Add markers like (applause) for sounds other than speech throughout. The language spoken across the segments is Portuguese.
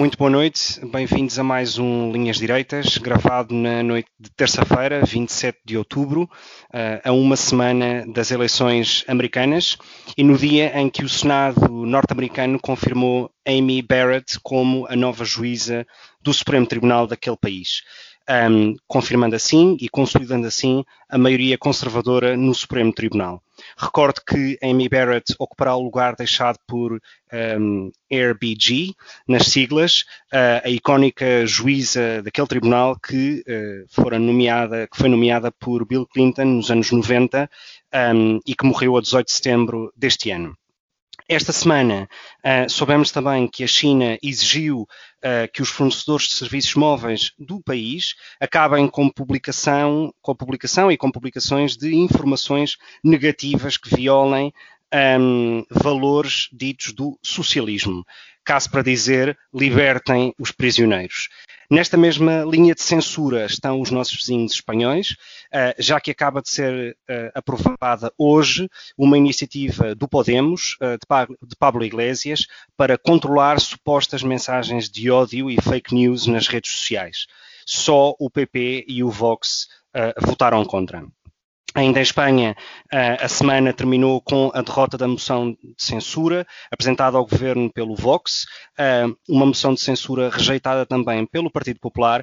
Muito boa noite, bem-vindos a mais um Linhas Direitas, gravado na noite de terça-feira, 27 de outubro, eh, a uma semana das eleições americanas e no dia em que o Senado norte-americano confirmou Amy Barrett como a nova juíza do Supremo Tribunal daquele país um, confirmando assim e consolidando assim a maioria conservadora no Supremo Tribunal. Recordo que Amy Barrett ocupará o lugar deixado por um, AirBG, nas siglas, uh, a icónica juíza daquele tribunal que, uh, fora nomeada, que foi nomeada por Bill Clinton nos anos 90 um, e que morreu a 18 de setembro deste ano. Esta semana uh, soubemos também que a China exigiu uh, que os fornecedores de serviços móveis do país acabem com publicação, com publicação e com publicações de informações negativas que violem um, valores ditos do socialismo. Caso para dizer, libertem os prisioneiros. Nesta mesma linha de censura estão os nossos vizinhos espanhóis, eh, já que acaba de ser eh, aprovada hoje uma iniciativa do Podemos, eh, de Pablo Iglesias, para controlar supostas mensagens de ódio e fake news nas redes sociais. Só o PP e o Vox votaram contra. Ainda em Espanha, a semana terminou com a derrota da moção de censura apresentada ao governo pelo Vox, uma moção de censura rejeitada também pelo Partido Popular,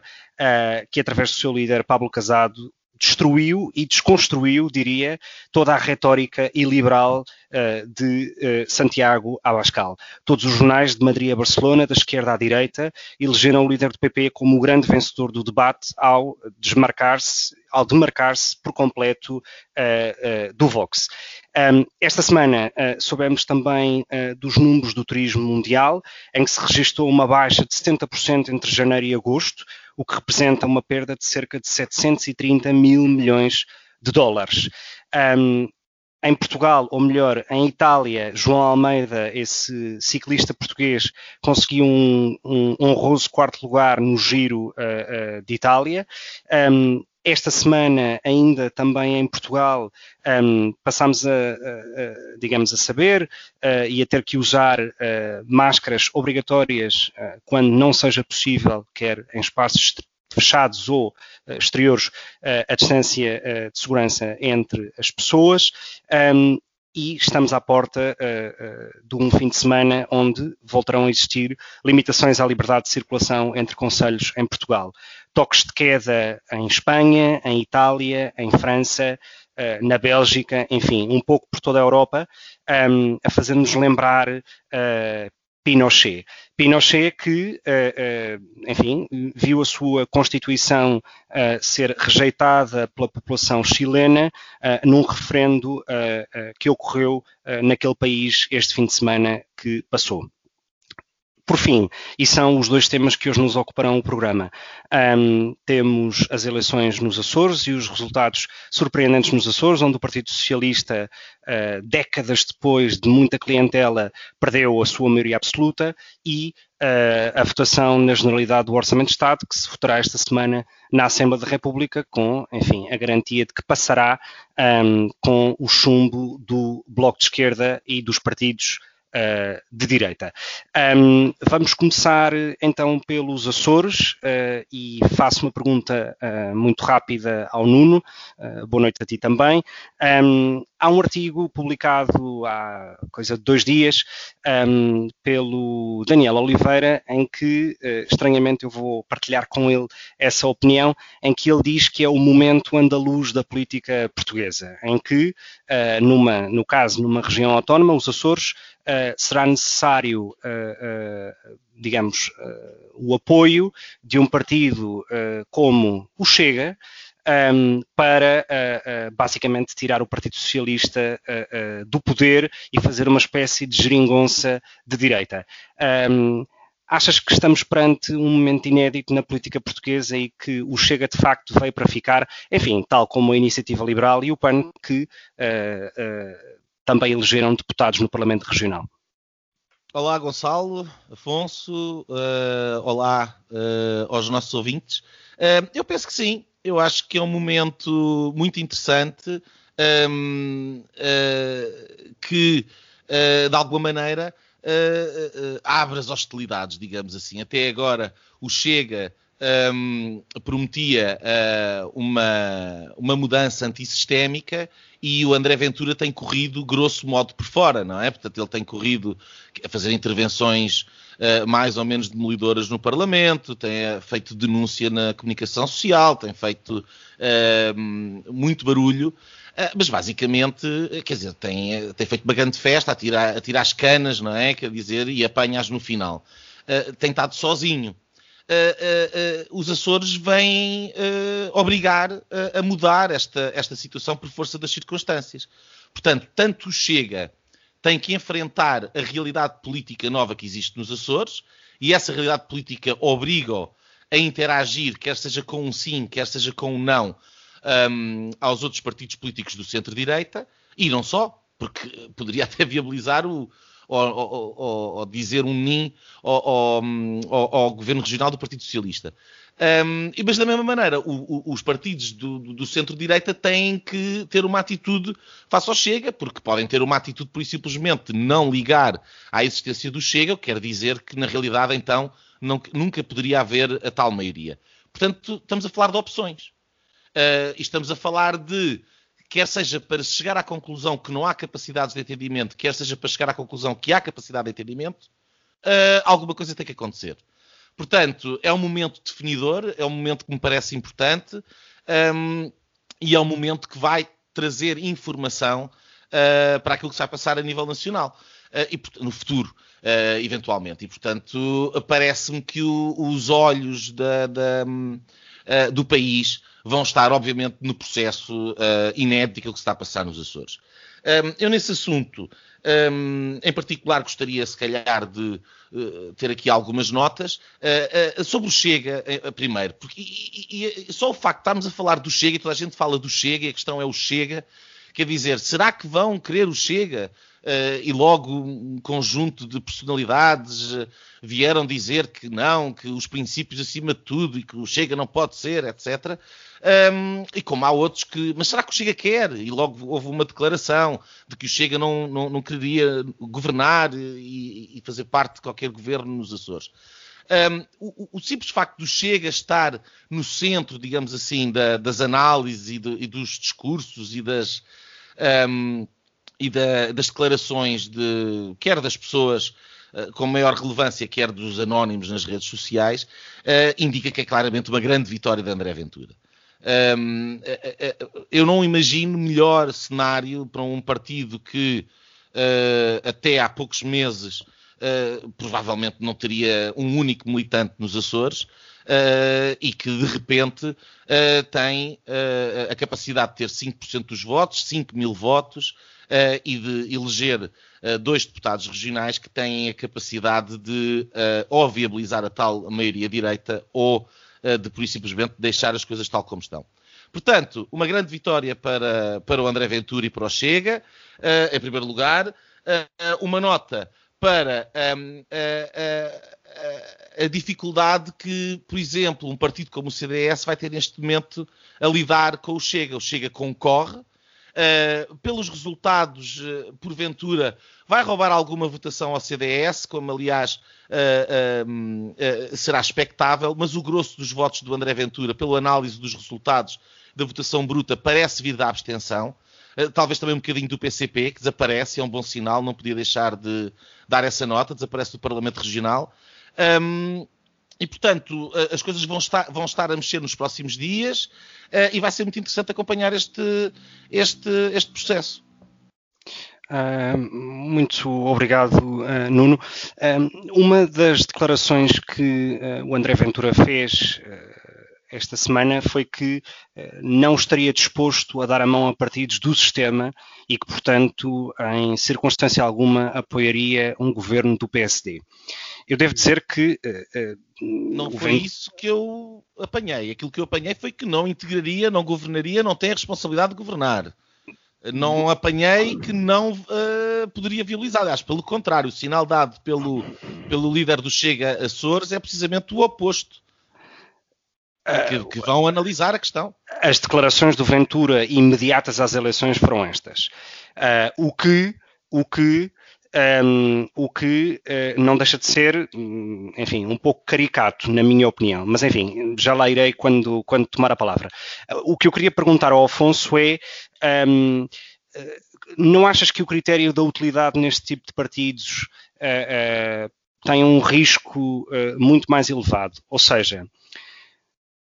que através do seu líder Pablo Casado destruiu e desconstruiu, diria, toda a retórica iliberal uh, de uh, Santiago Abascal. Todos os jornais de Madrid a Barcelona, da esquerda à direita, elegeram o líder do PP como o grande vencedor do debate ao desmarcar-se, ao demarcar-se por completo uh, do Vox. Um, esta semana soubemos também dos números do turismo mundial, em que se registrou uma baixa de 70% entre janeiro e agosto, o que representa uma perda de cerca de 730 mil milhões de dólares. Um, em Portugal, ou melhor, em Itália, João Almeida, esse ciclista português, conseguiu um, um honroso quarto lugar no Giro uh, uh, de Itália. Um, esta semana, ainda também em Portugal, um, passamos a, a, a, digamos, a saber uh, e a ter que usar uh, máscaras obrigatórias uh, quando não seja possível, quer em espaços fechados ou exteriores, a distância de segurança entre as pessoas. Um, e estamos à porta uh, uh, de um fim de semana onde voltarão a existir limitações à liberdade de circulação entre conselhos em Portugal toques de queda em Espanha, em Itália, em França, uh, na Bélgica, enfim, um pouco por toda a Europa, um, ehm, a fazer-nos lembrar uh, Pinochet. Pinochet que, uh, enfim, viu a sua Constituição ser rejeitada pela população chilena num referendo que ocorreu naquele país este fim de semana que passou. Por fim, e são os dois temas que hoje nos ocuparão o programa, um, temos as eleições nos Açores e os resultados surpreendentes nos Açores, onde o Partido Socialista, uh, décadas depois de muita clientela, perdeu a sua maioria absoluta e uh, a votação na generalidade do Orçamento de Estado, que se votará esta semana na Assembleia da República, com, enfim, a garantia de que passará um, com o chumbo do Bloco de Esquerda e dos partidos uh, de direita. Um, vamos começar então pelos Açores uh, e faço uma pergunta uh, muito rápida ao Nuno. boa noite a ti também. Um, há um artigo publicado há coisa de dois dias um, pelo Daniel Oliveira, em que, estranhamente, eu vou partilhar com ele essa opinião, em que ele diz que é o momento andaluz da política portuguesa, em que, numa, no caso, numa região autónoma, os Açores, uh, será necessário, uh, digamos, o apoio de um partido como o Chega, um, para uh, uh, basicamente tirar o Partido Socialista uh, do poder e fazer uma espécie de geringonça de direita. Um, Achas que estamos perante um momento inédito na política portuguesa e que o Chega de facto veio para ficar, enfim, tal como a Iniciativa Liberal e o PAN, que uh, uh, também elegeram deputados no Parlamento Regional? Olá, Gonçalo, Afonso, uh, olá aos nossos ouvintes. eu penso que sim, eu acho que é um momento muito interessante um, que, de alguma maneira, uh, abre as hostilidades, digamos assim. Até agora o Chega um, prometia uh, uma, uma mudança antissistémica e o André Ventura tem corrido grosso modo por fora, não é? Portanto, ele tem corrido a fazer intervenções uh, mais ou menos demolidoras no Parlamento, tem feito denúncia na comunicação social, tem feito uh, muito barulho. Mas basicamente, quer dizer, tem, tem feito uma grande festa, a tirar, a tirar as canas, não é? Quer dizer, e apanhas no final. Uh, tem estado sozinho. Uh, uh, os Açores vêm obrigar a mudar esta, esta situação por força das circunstâncias. Portanto, tanto chega, tem que enfrentar a realidade política nova que existe nos Açores, e essa realidade política obriga-o a interagir, quer seja com um sim, quer seja com um não, um, aos outros partidos políticos do centro-direita, e não só, porque poderia (laughs) até viabilizar o, ou, ou, ou, dizer um NIM ao, ao, ao, governo regional do Partido Socialista. Um, mas da mesma maneira, o, o, os partidos do, do centro-direita têm que ter uma atitude face ao Chega, porque podem ter uma atitude por simplesmente não ligar à existência do Chega, o que quer dizer que na realidade então não, nunca poderia haver a tal maioria. Portanto, estamos a falar de opções. Uh, estamos a falar de, quer seja para chegar à conclusão que não há capacidades de entendimento, quer seja para chegar à conclusão que há capacidade de entendimento, uh, alguma coisa tem que acontecer. Portanto, é um momento definidor, é um momento que me parece importante um, e é um momento que vai trazer informação uh, para aquilo que se vai passar a nível nacional. Uh, e no futuro, eventualmente. E, portanto, parece-me que o, os olhos da, da, do país vão estar, obviamente, no processo uh, inédito que está a passar nos Açores. Um, eu, nesse assunto, um, em particular, gostaria, se calhar, de uh, ter aqui algumas notas uh, uh, sobre o Chega, primeiro, porque e, e, só o facto de estarmos a falar do Chega e toda a gente fala do Chega e a questão é o Chega, quer dizer, será que vão querer o Chega? Uh, e logo um conjunto de personalidades uh, vieram dizer que não, que os princípios acima de tudo e que o Chega não pode ser, etc. Um, e como há outros que, mas será que o Chega quer? E logo houve uma declaração de que o Chega não, não, não queria governar e, e, fazer parte de qualquer governo nos Açores. Um, o, o, simples facto do Chega estar no centro, digamos assim, da, das análises e, e, dos discursos e das, um, e da, das declarações de quer das pessoas uh, com maior relevância, quer dos anónimos nas redes sociais, uh, indica que é claramente uma grande vitória de André Ventura. Um, uh, eu não imagino melhor cenário para um partido que até há poucos meses provavelmente não teria um único militante nos Açores. Uh, e que de repente uh, tem uh, a capacidade de ter 5% dos votos, 5 mil votos, uh, e de eleger uh, dois deputados regionais que têm a capacidade de uh, ou viabilizar a tal maioria direita ou de, por simplesmente, deixar as coisas tal como estão. Portanto, uma grande vitória para, para o André Ventura e para o Chega, em primeiro lugar. uma nota para um, a, a, a, dificuldade que, por exemplo, um partido como o CDS vai ter neste momento a lidar com o Chega. O Chega concorre, uh, pelos resultados, uh, porventura, vai roubar alguma votação ao CDS, como aliás uh, será expectável, mas o grosso dos votos do André Ventura, pela análise dos resultados da votação bruta, parece vir da abstenção. Talvez também um bocadinho do PCP, que desaparece, é um bom sinal, não podia deixar de dar essa nota, desaparece do Parlamento Regional. Um, e, portanto, as coisas vão estar, vão estar a mexer nos próximos dias uh, e vai ser muito interessante acompanhar este, este, este processo. Uh, muito obrigado, uh, Nuno. Uh, uma das declarações que o André Ventura fez esta semana foi que não estaria disposto a dar a mão a partidos do sistema e que, portanto, em circunstância alguma, apoiaria um governo do PSD. eu devo dizer que. Não foi isso que eu apanhei. Aquilo que eu apanhei foi que não integraria, não governaria, não tem a responsabilidade de governar. Não apanhei que não uh, poderia viabilizar. Aliás, pelo contrário, o sinal dado pelo, pelo líder do Chega Açores é precisamente o oposto. Que, que, vão analisar a questão. As declarações do Ventura imediatas às eleições foram estas. Uh, o que, o que um, o que uh, não deixa de ser, enfim, um pouco caricato, na minha opinião. Mas, enfim, já lá irei quando, quando tomar a palavra. O que eu queria perguntar ao Afonso é. Um, uh, não achas que o critério da utilidade neste tipo de partidos tem um risco muito mais elevado? Ou seja,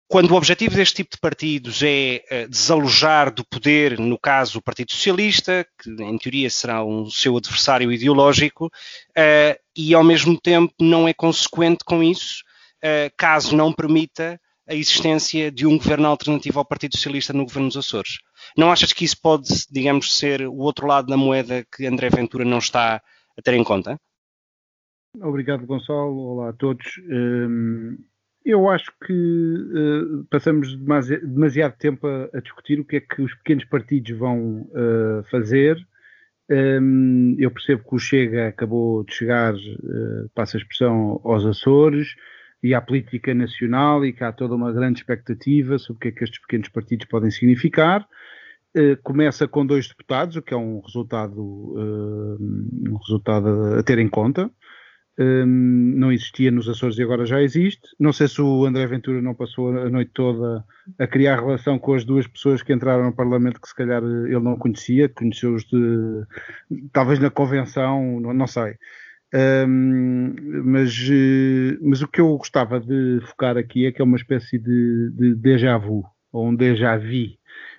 quando o objetivo deste tipo de partidos é uh, desalojar do poder, no caso o Partido Socialista, que em teoria será um seu adversário ideológico, uh, e ao mesmo tempo não é consequente com isso, uh, caso não permita a existência de um governo alternativo ao Partido Socialista no governo dos Açores. Não achas que isso pode, digamos, ser o outro lado da moeda que André Ventura não está a ter em conta? Obrigado, Gonçalo. Olá a todos. Um eu acho que uh, passamos demasiado, demasiado tempo a, a, discutir o que é que os pequenos partidos vão uh, fazer. Um, eu percebo que o Chega acabou de chegar, uh, passa a expressão, aos Açores e à política nacional e que há toda uma grande expectativa sobre o que é que estes pequenos partidos podem significar. Uh, começa com dois deputados, o que é um resultado, um resultado a ter em conta um, não existia nos Açores e agora já existe. Não sei se o André Ventura não passou a noite toda a criar relação com as duas pessoas que entraram no Parlamento que se calhar ele não conhecia, conheceu-os de talvez na convenção, não, não sei. Um, mas, mas o que eu gostava de focar aqui é que é uma espécie de, de déjà vu, ou um déjà vu.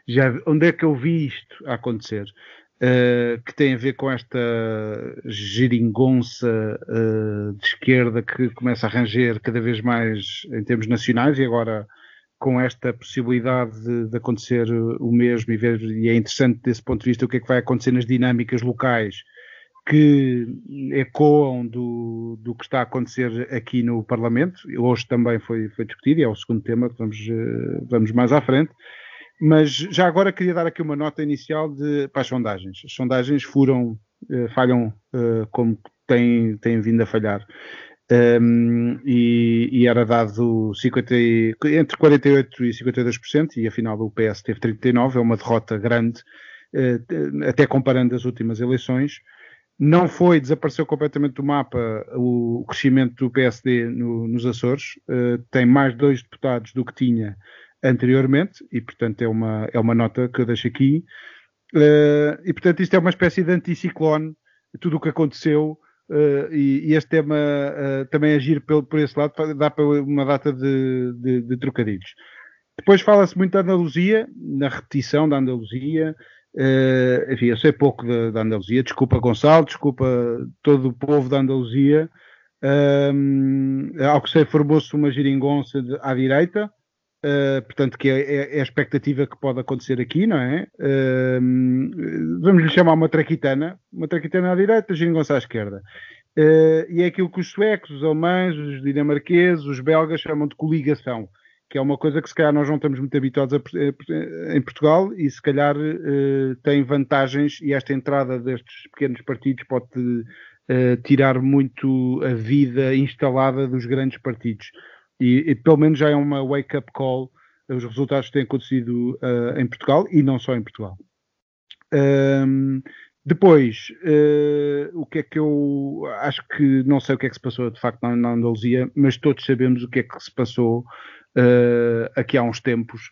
Já, onde é que eu vi isto acontecer? Uh, que tem a ver com esta geringonça uh, de esquerda que começa a ranger cada vez mais em termos nacionais e agora com esta possibilidade de, de, acontecer o mesmo e ver, e é interessante desse ponto de vista o que é que vai acontecer nas dinâmicas locais que ecoam do, do que está a acontecer aqui no Parlamento. Hoje também foi, foi discutido e é o segundo tema que vamos, uh, vamos mais à frente. Mas já agora queria dar aqui uma nota inicial de, para as sondagens. As sondagens uh, falham uh, como têm, têm vindo a falhar. Um, e, e, era dado 50, entre 48% e 52%, e afinal o PS teve 39%, é uma derrota grande, uh, até comparando as últimas eleições. Não foi, desapareceu completamente do mapa o, crescimento do PSD no, nos Açores, uh, tem mais dois deputados do que tinha anteriormente, e portanto é uma, é uma nota que eu deixo aqui. Uh, e portanto isto é uma espécie de anticiclone, tudo o que aconteceu, uh, e, e, este tema uh, também agir pelo, por esse lado dá para uma data de, de, de trocadilhos. Depois fala-se muito da Andaluzia, na repetição da Andaluzia. Enfim, eu sei pouco da, Andaluzia, desculpa Gonçalo, desculpa todo o povo da Andaluzia. Ao que sei, formou-se uma geringonça de, à direita, Uh, portanto, que é, é, é, a expectativa que pode acontecer aqui, não é? Uh, vamos lhe chamar uma traquitana, uma traquitana à direita, geringonça à esquerda. Uh, e é aquilo que os suecos, os alemães, os dinamarqueses, os belgas chamam de coligação, que é uma coisa que se calhar nós não estamos muito habituados a, em Portugal e se calhar tem vantagens e esta entrada destes pequenos partidos pode tirar muito a vida instalada dos grandes partidos. E, e, pelo menos já é uma wake-up call os resultados que têm acontecido uh, em Portugal e não só em Portugal. Um, depois, uh, o que é que eu acho que não sei o que é que se passou de facto na, na Andaluzia, mas todos sabemos o que é que se passou uh, aqui há uns tempos,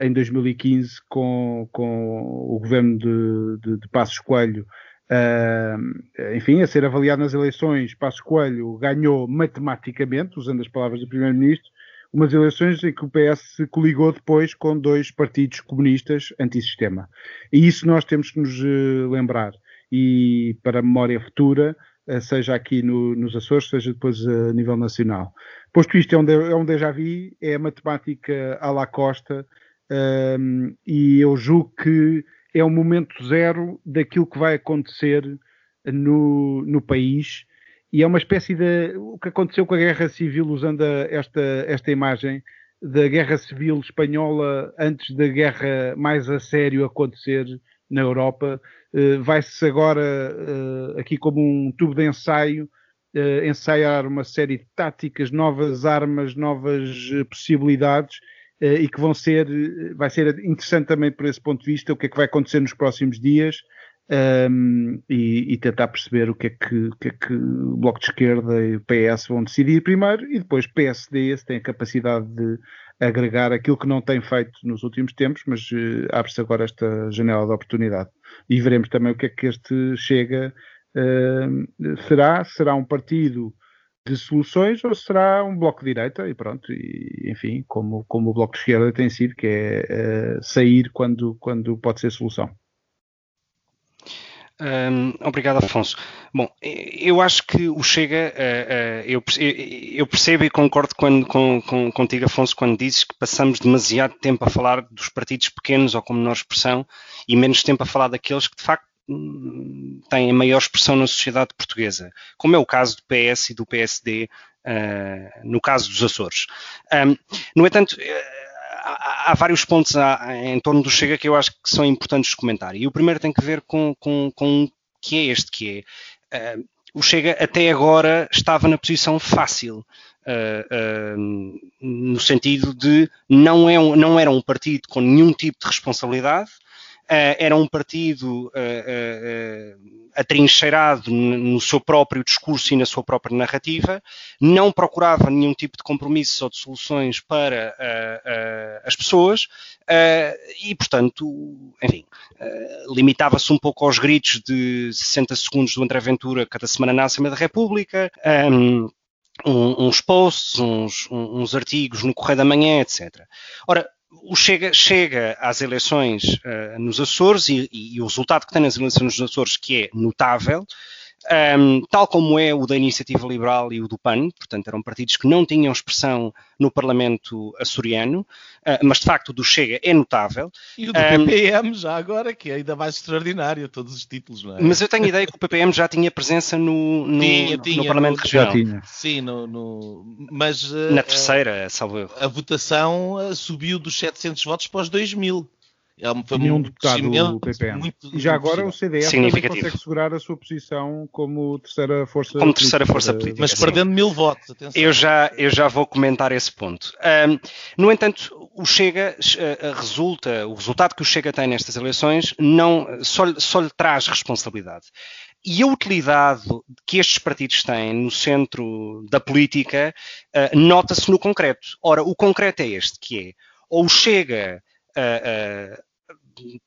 em 2015, com, com o governo de, de, de Passos Coelho Uh, enfim, a ser avaliado nas eleições, Passos Coelho ganhou matematicamente, usando as palavras do Primeiro-Ministro, umas eleições em que o PS se coligou depois com dois partidos comunistas antissistema. E isso nós temos que nos uh, lembrar. E para a memória futura, uh, seja aqui no, nos Açores, seja depois a nível nacional. Posto isto, é um, de, é um déjà vu, é a matemática à la Costa, e eu julgo que é o momento zero daquilo que vai acontecer no, no país e é uma espécie de. O que aconteceu com a Guerra Civil, usando esta, esta imagem, da Guerra Civil Espanhola antes da guerra mais a sério acontecer na Europa, uh, vai-se agora, uh, aqui como um tubo de ensaio, uh, ensaiar uma série de táticas, novas armas, novas possibilidades e que vão ser, vai ser interessante também por esse ponto de vista o que é que vai acontecer nos próximos dias um, e, e, tentar perceber o que, é que, o que, é que o Bloco de Esquerda e o PS vão decidir primeiro e depois PSD se tem a capacidade de agregar aquilo que não tem feito nos últimos tempos, mas uh, abre-se agora esta janela de oportunidade. E veremos também o que é que este chega uh, será. Será um partido de soluções ou será um bloco de direita e pronto, e, enfim, como, como o bloco de esquerda tem sido, que é uh, sair quando, quando pode ser solução. Um, obrigado, Afonso. Bom, eu acho que o Chega, uh, uh, eu, eu, percebo e concordo quando, com, com, contigo, Afonso, quando dizes que passamos demasiado tempo a falar dos partidos pequenos ou com menor expressão e menos tempo a falar daqueles que de facto têm a maior expressão na sociedade portuguesa, como é o caso do PS e do PSD, uh, ah, no caso dos Açores. Um, no entanto, há, vários pontos em torno do Chega que eu acho que são importantes de comentar. E o primeiro tem que ver com, com, com que é este, que é uh, o Chega até agora estava na posição fácil. Uh, uh, no sentido de não, é um, não era um partido com nenhum tipo de responsabilidade, era um partido atrincheirado no seu próprio discurso e na sua própria narrativa, não procurava nenhum tipo de compromissos ou de soluções para as pessoas e, portanto, enfim, limitava-se um pouco aos gritos de 60 segundos do André Ventura cada semana na Assembleia da República. Um, uns posts, uns, uns artigos no Correio da Manhã, etc. Ora, o Chega chega às eleições uh, nos Açores e, e, o resultado que tem nas eleições nos Açores, que é notável, um, tal como é o da Iniciativa Liberal e o do PAN, portanto eram partidos que não tinham expressão no Parlamento açoriano, uh, mas de facto o do Chega é notável. E o do um, PPM já agora, que é ainda mais extraordinário, todos os títulos, não é? Mas eu tenho ideia que o PPM já tinha presença no, no, tinha, tinha, no Parlamento no, Regional. Tinha. Sim, no, no mas... Uh, Na terceira, uh, salvo eu. A votação uh, subiu dos 700 votos para os 2000. É foi um deputado do PPM. Muito, e já agora o CDS consegue segurar a sua posição como terceira força como terceira força política. Mas perdendo mil votos, atenção. Eu já, eu já vou comentar esse ponto. Um, no entanto, o Chega uh, resulta, o resultado que o Chega tem nestas eleições não, só, só lhe traz responsabilidade. E a utilidade que estes partidos têm no centro da política uh, nota-se no concreto. Ora, o concreto é este, que é ou Chega uh, uh,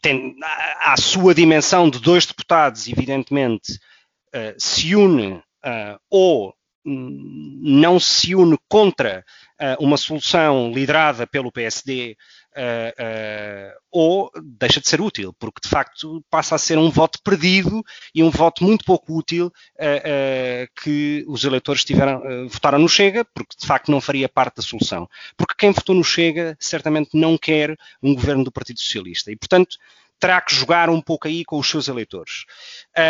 tem, à sua dimensão de dois deputados, evidentemente, uh, se une ou não se une contra uma solução liderada pelo PSD uh, uh, ou deixa de ser útil, porque de facto passa a ser um voto perdido e um voto muito pouco útil uh, que os eleitores tiveram, votaram no Chega, porque de facto não faria parte da solução. Porque quem votou no Chega certamente não quer um governo do Partido Socialista e, portanto, terá que jogar um pouco aí com os seus eleitores.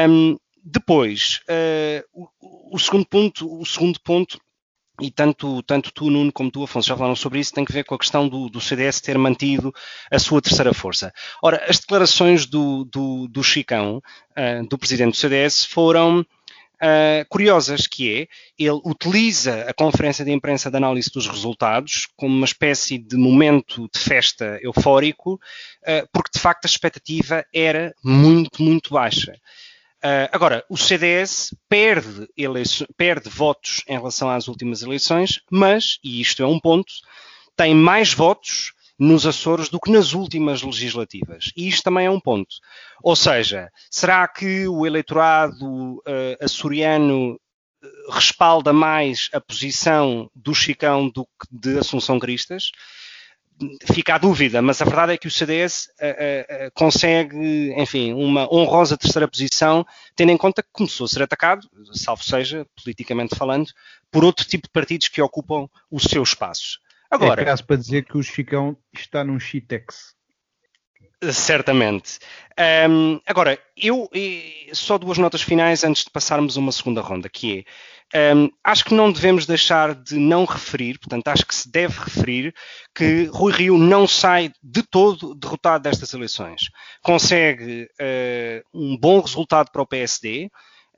Um, depois, o, o, segundo ponto, o segundo ponto e tanto, tanto tu, Nuno, como tu, Afonso, já falaram sobre isso, tem que ver com a questão do, do CDS ter mantido a sua terceira força. Ora, as declarações do, do, do Chicão, uh, do presidente do CDS, foram uh, curiosas, que é, ele utiliza a conferência de imprensa de análise dos resultados como uma espécie de momento de festa eufórico, uh, porque de facto a expectativa era muito, muito baixa. Uh, agora, o CDS perde, perde votos em relação às últimas eleições, mas, e isto é um ponto, tem mais votos nos Açores do que nas últimas legislativas. E isto também é um ponto. Ou seja, será que o eleitorado uh, açoriano respalda mais a posição do Chicão do que de Assunção Cristas? Fica a dúvida, mas a verdade é que o CDS uh, uh, consegue, enfim, uma honrosa terceira posição, tendo em conta que começou a ser atacado, salvo seja, politicamente falando, por outro tipo de partidos que ocupam o seu espaço. Agora, é caso para dizer que o Chicão está num Chitex. Certamente. Um, agora, eu só duas notas finais antes de passarmos uma segunda ronda, que é um, acho que não devemos deixar de não referir, portanto, acho que se deve referir que Rui Rio não sai de todo derrotado destas eleições. Consegue uh, um bom resultado para o PSD,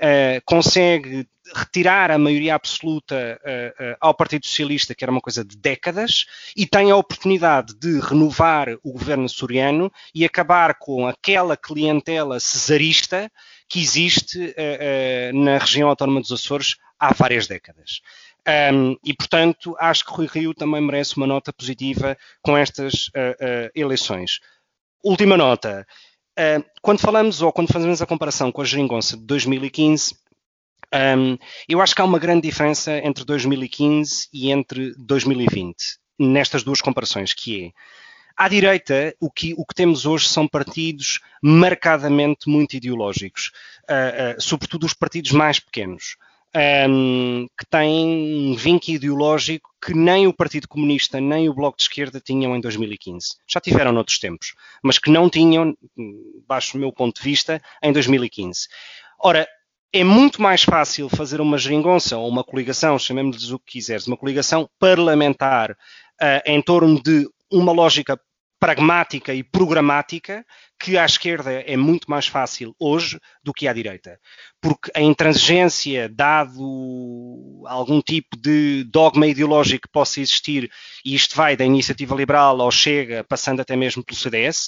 uh, consegue retirar a maioria absoluta uh, uh, ao Partido Socialista, que era uma coisa de décadas, e tem a oportunidade de renovar o governo soriano e acabar com aquela clientela cesarista que existe na região autónoma dos Açores há várias décadas. Um, e, portanto, acho que Rui Rio também merece uma nota positiva com estas eleições. Última nota. Uh, quando falamos ou quando fazemos a comparação com a geringonça de 2015, um, eu acho que há uma grande diferença entre 2015 e entre 2020, nestas duas comparações, que é à direita, o que, o que, temos hoje são partidos marcadamente muito ideológicos, uh, uh, sobretudo os partidos mais pequenos um, que têm um vínculo ideológico que nem o Partido Comunista nem o Bloco de Esquerda tinham em 2015. Já tiveram noutros tempos, mas que não tinham, baixo o meu ponto de vista, em 2015. Ora, é muito mais fácil fazer uma geringonça ou uma coligação, chamemos-lhes o que quiseres, uma coligação parlamentar uh, em torno de uma lógica pragmática e programática que à esquerda é muito mais fácil hoje do que à direita. Porque a intransigência, dado algum tipo de dogma ideológico que possa existir, e isto vai da iniciativa liberal ao Chega, passando até mesmo pelo CDS,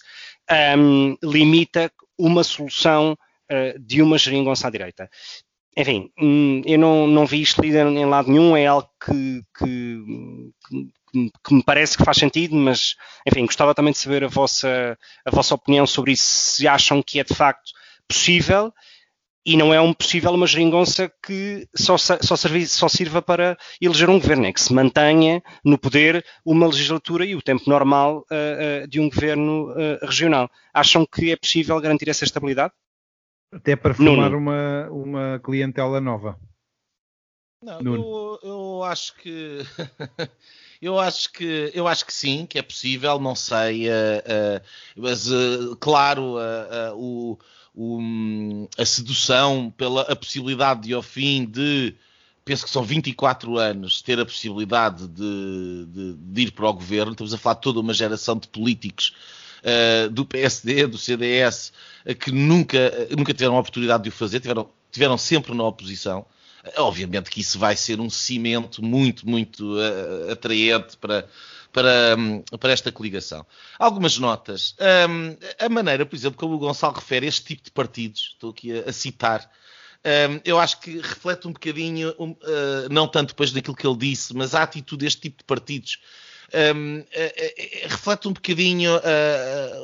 um, limita uma solução uh, de uma geringonça à direita. Enfim, hum, eu não, não vi isto lido em lado nenhum, é algo que, que, que, me parece que faz sentido, mas enfim, gostava também de saber a vossa, a vossa opinião sobre isso, se acham que é de facto possível e não é um possível uma geringonça que só, só, só sirva para eleger um governo, é que se mantenha no poder uma legislatura e o tempo normal uh, uh, de um governo uh, regional. Acham que é possível garantir essa estabilidade? Até para formar uma, uma clientela nova. Não, eu, eu, acho que (laughs) eu acho que eu acho que sim, que é possível, não sei, uh, uh, mas uh, claro, o, o, a sedução pela a possibilidade de ao fim de penso que são 24 anos ter a possibilidade de, de, de ir para o governo, estamos a falar de toda uma geração de políticos do PSD, do CDS, que nunca, nunca tiveram a oportunidade de o fazer, tiveram, tiveram sempre na oposição. Obviamente que isso vai ser um cimento muito, muito uh, atraente para, para, um, para esta coligação. Algumas notas. Um, a maneira, por exemplo, como o Gonçalo refere este tipo de partidos, estou aqui a, a citar, um, eu acho que reflete um bocadinho, um, uh, não tanto depois daquilo que ele disse, mas a atitude deste tipo de partidos um, uh, reflete um bocadinho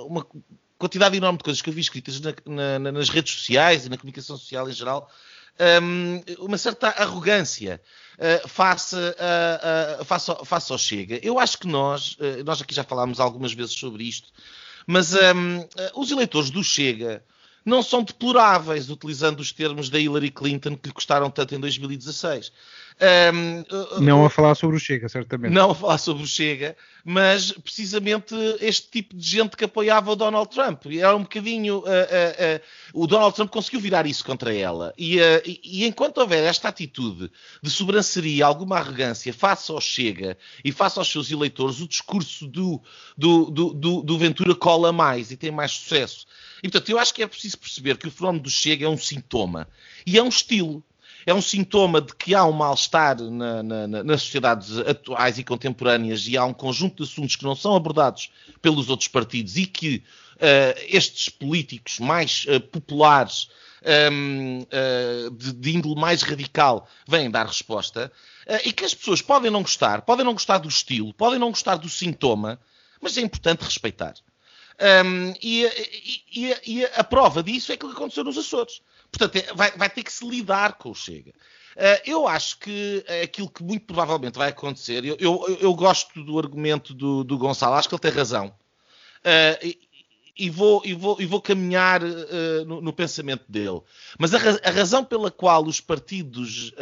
uma quantidade enorme de coisas que eu vi escritas na, na, nas redes sociais e na comunicação social em geral, um, uma certa arrogância uh, face, uh, uh, face, ao, face, ao, Chega. Eu acho que nós, nós aqui já falámos algumas vezes sobre isto, mas um, os eleitores do Chega não são deploráveis, utilizando os termos da Hillary Clinton que lhe custaram tanto em 2016. Um, não a falar sobre o Chega, certamente. Não a falar sobre o Chega, mas precisamente este tipo de gente que apoiava o Donald Trump. Era um bocadinho. Uh, uh, uh, o Donald Trump conseguiu virar isso contra ela. E, e, enquanto houver esta atitude de sobranceria, alguma arrogância face ao Chega e face aos seus eleitores, o discurso do, do, do, do, do Ventura cola mais e tem mais sucesso. E portanto, eu acho que é preciso perceber que o fenómeno do Chega é um sintoma e é um estilo é um sintoma de que há um mal-estar na, na, nas sociedades atuais e contemporâneas e há um conjunto de assuntos que não são abordados pelos outros partidos e que uh, estes políticos mais uh, populares um, uh, eh, de, de, índole mais radical vêm dar resposta e que as pessoas podem não gostar, podem não gostar do estilo, podem não gostar do sintoma, mas é importante respeitar. Um, e, e, e, a prova disso é aquilo que aconteceu nos Açores. Portanto, é, vai, vai, ter que se lidar com o Chega. Uh, eu acho que aquilo que muito provavelmente vai acontecer, eu, eu, eu gosto do argumento do, do, Gonçalo, acho que ele tem razão. Uh, e, e, vou, e, vou, e vou caminhar uh, no, no, pensamento dele. Mas a, a, razão pela qual os partidos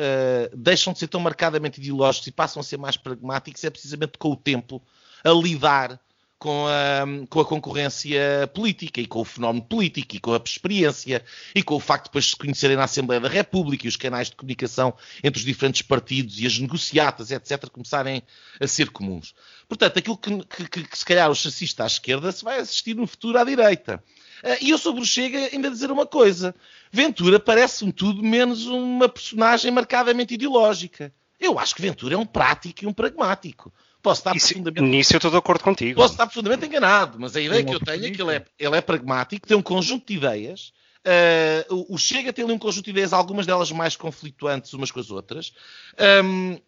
deixam de ser tão marcadamente ideológicos e passam a ser mais pragmáticos é precisamente com o tempo a lidar com a, com a concorrência política e com o fenómeno político e com a experiência e com o facto de depois se conhecerem na Assembleia da República e os canais de comunicação entre os diferentes partidos e as negociatas, etc., começarem a ser comuns. Portanto, aquilo que, que, que se calhar o chassista à esquerda se vai assistir no futuro à direita. Uh, e eu sobre o Chega ainda dizer uma coisa. Ventura parece-me tudo menos uma personagem marcadamente ideológica. Eu acho que Ventura é um prático e um pragmático. Posso estar Isso, profundamente... Nisso eu estou de acordo contigo. Posso estar profundamente enganado, mas a ideia que eu tenho é que ele é, ele é pragmático, tem um conjunto de ideias. Uh, o Chega tem ali um conjunto de ideias, algumas delas mais conflituantes umas com as outras. Um, uh,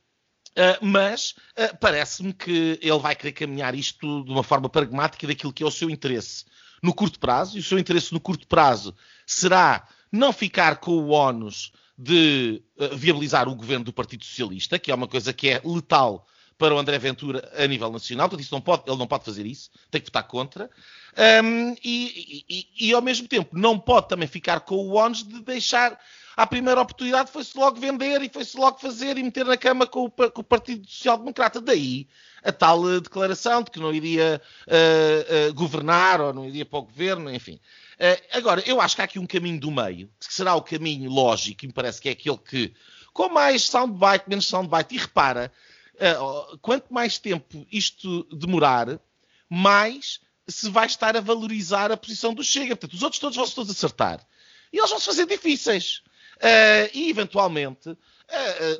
mas uh, parece-me que ele vai querer caminhar isto de uma forma pragmática daquilo que é o seu interesse no curto prazo, e o seu interesse no curto prazo será não ficar com o ónus de viabilizar o governo do Partido Socialista, que é uma coisa que é letal para o André Ventura a nível nacional, portanto, isso não pode, ele não pode fazer isso, tem que votar contra. Um, e, e, e, ao mesmo tempo, não pode também ficar com o ónus de deixar. À primeira oportunidade foi-se logo vender e foi-se logo fazer e meter na cama com o, com o Partido Social Democrata. Daí a tal uh, declaração de que não iria uh, uh, governar ou não iria para o governo, enfim. agora, eu acho que há aqui um caminho do meio, que será o caminho lógico, e me parece que é aquele que, com mais soundbite, menos soundbite, e repara, quanto mais tempo isto demorar, mais se vai estar a valorizar a posição do Chega. Portanto, os outros todos vão-se todos acertar. E eles vão se fazer difíceis. Uh, e, eventualmente, uh,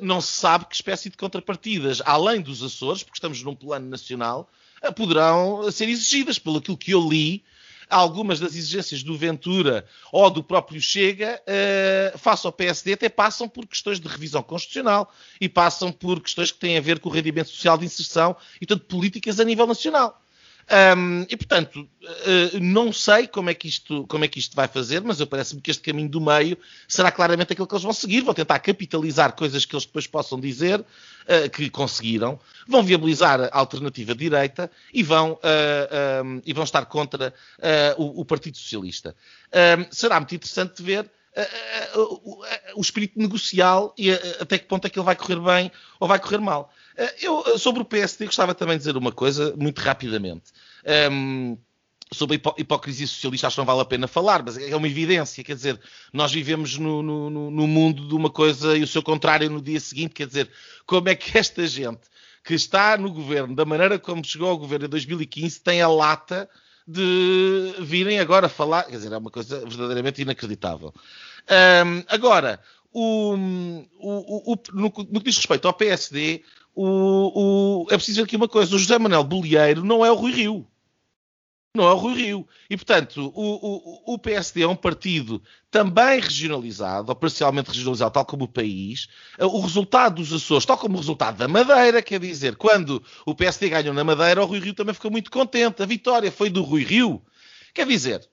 não se sabe que espécie de contrapartidas, além dos Açores, porque estamos num plano nacional, poderão ser exigidas. Pelo aquilo que eu li, algumas das exigências do Ventura ou do próprio Chega, uh, face ao PSD, até passam por questões de revisão constitucional e passam por questões que têm a ver com o rendimento social de inserção e, portanto, políticas a nível nacional. Um, e portanto, uh, não sei como é, que isto, como é que isto vai fazer, mas eu parece-me que este caminho do meio será claramente aquele que eles vão seguir. Vão tentar capitalizar coisas que eles depois possam dizer uh, que conseguiram, vão viabilizar a alternativa direita e vão, uh, um, e vão estar contra o, o, Partido Socialista. Um, será muito interessante ver o espírito negocial e até que ponto é que ele vai correr bem ou vai correr mal. Eu, sobre o PSD, gostava também de dizer uma coisa, muito rapidamente. Um, sobre a hipocrisia socialista acho que não vale a pena falar, mas é uma evidência, quer dizer, nós vivemos no, no, no, mundo de uma coisa e o seu contrário no dia seguinte, quer dizer, como é que (laughs) esta gente que está no governo, da maneira como chegou ao governo em 2015, tem a lata de virem agora falar, quer dizer, é uma coisa verdadeiramente inacreditável. Um, agora, o, o, o, no, no, que diz respeito ao PSD, o, é preciso dizer aqui uma coisa: o José Manuel Bolieiro não é o Rui Rio. Não é o Rui Rio. E, portanto, o, o, o, PSD é um partido também regionalizado, ou parcialmente regionalizado, tal como o país. O resultado dos Açores, tal como o resultado da Madeira, quer dizer, quando o PSD ganhou na Madeira, o Rui Rio também ficou muito contente. A vitória foi do Rui Rio. Quer dizer,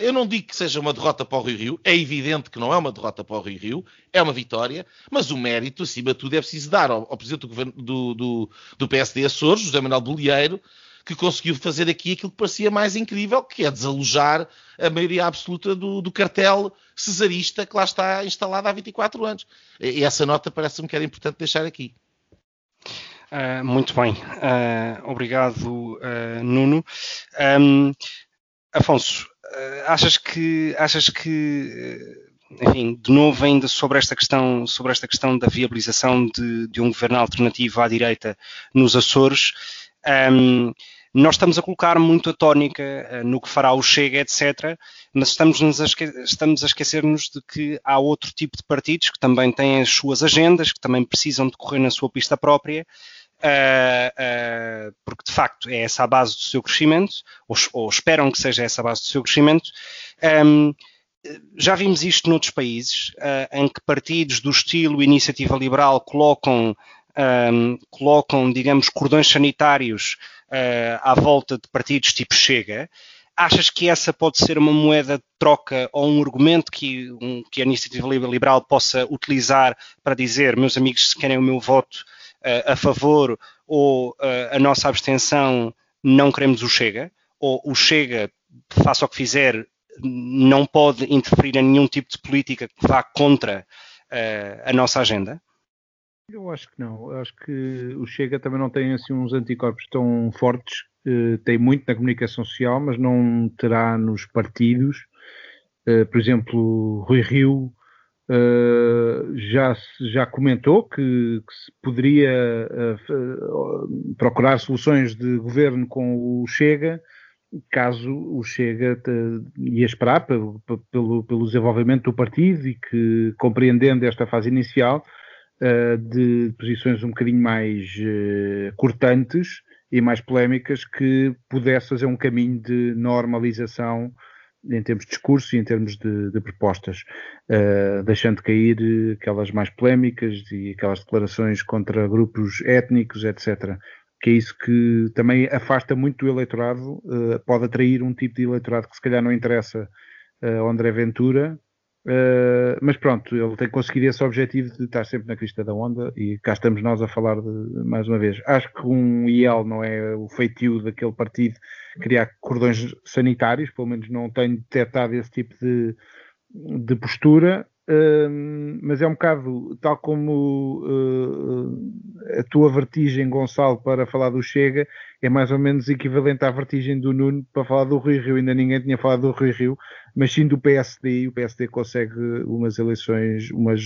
eu não digo que seja uma derrota para o Rio Rio, é evidente que não é uma derrota para o Rio Rio, é uma vitória, mas o mérito, acima de tudo, é preciso dar ao, ao presidente do, governo, do, do, do PSD Açores, José Manuel Bolieiro, que conseguiu fazer aqui aquilo que parecia mais incrível, que é desalojar a maioria absoluta do, do cartel cesarista que lá está instalado há 24 anos. E essa nota parece-me que era importante deixar aqui. Uh, muito bem, uh, obrigado, uh, Nuno. Um, Afonso, achas que, achas que enfim, de novo ainda sobre esta questão, sobre esta questão da viabilização de, de um governo alternativo à direita nos Açores, um, nós estamos a colocar muito a tónica uh, no que fará o Chega, etc., mas estamos, a estamos a esquecer-nos de que há outro tipo de partidos que também têm as suas agendas, que também precisam de correr na sua pista própria, uh, uh, porque de facto é essa a base do seu crescimento, ou, ou esperam que seja essa a base do seu crescimento. Um, já vimos isto noutros países, em que partidos do estilo iniciativa liberal colocam um, colocam, digamos, cordões sanitários uh, à volta de partidos tipo Chega, achas que essa pode ser uma moeda de troca ou um argumento que, um, que a iniciativa liberal possa utilizar para dizer, meus amigos, se querem o meu voto uh, a favor ou uh, a nossa abstenção, não queremos o Chega, ou o Chega, faça o que fizer, não pode interferir em nenhum tipo de política que vá contra a nossa agenda? Eu acho que não. Eu acho que o Chega também não tem assim uns anticorpos tão fortes. Uh, tem muito na comunicação social, mas não terá nos partidos. Uh, por exemplo, Rui Rio uh, já, já comentou que, que se poderia procurar soluções de governo com o Chega, caso o Chega ia esperar pelo, pelo, pelo desenvolvimento do partido e que, compreendendo esta fase inicial, uh, de posições um bocadinho mais uh, cortantes e mais polémicas que pudesse fazer um caminho de normalização em termos de discurso e em termos de, de propostas, uh, deixando cair aquelas mais polémicas e aquelas declarações contra grupos étnicos, etc. Que é isso que também afasta muito do eleitorado, uh, pode atrair um tipo de eleitorado que se calhar não interessa uh, André Ventura, Uh, mas pronto, ele tem conseguido esse objetivo de estar sempre na crista da onda e cá estamos nós a falar de, mais uma vez. Acho que um IEL não é o feitio daquele partido criar cordões sanitários, pelo menos não tenho detectado esse tipo de, de postura mas é um bocado tal como uh, a tua vertigem, Gonçalo, para falar do Chega, é mais ou menos equivalente à vertigem do Nuno para falar do Rio Rio. Ainda ninguém tinha falado do Rio Rio, mas sim do PSD, e o PSD consegue umas eleições, umas,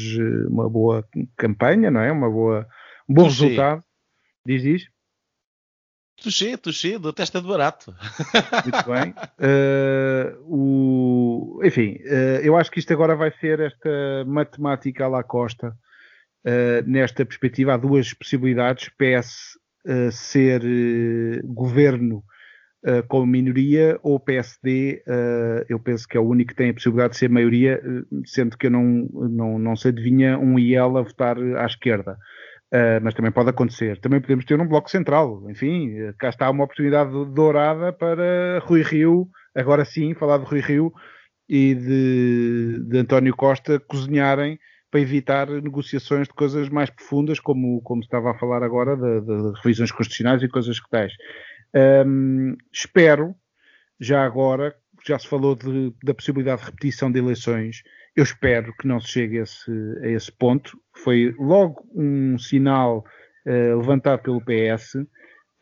uma boa campanha, não é? Uma boa, um bom resultado. Diz isso? Tuxê, tuxê, do testa de barato. Muito bem. Uh, o, enfim, uh, eu acho que isto agora vai ser esta matemática à la Costa. Uh, nesta perspectiva, há duas possibilidades. PS ser governo com minoria ou PSD, eu penso que é o único que tem a possibilidade de ser maioria, sendo que eu não, não, não se adivinha um IEL a votar à esquerda. Uh, mas também pode acontecer. Também podemos ter um bloco central. Enfim, cá está uma oportunidade dourada para Rui Rio, agora sim, falar de Rui Rio e de, de António Costa cozinharem para evitar negociações de coisas mais profundas, como, como estava a falar agora, de, de revisões constitucionais e coisas que tais. Um, espero, já agora, já se falou de, da possibilidade de repetição de eleições, eu espero que não se chegue a esse, a esse ponto. Foi logo um sinal uh, levantado pelo PS um,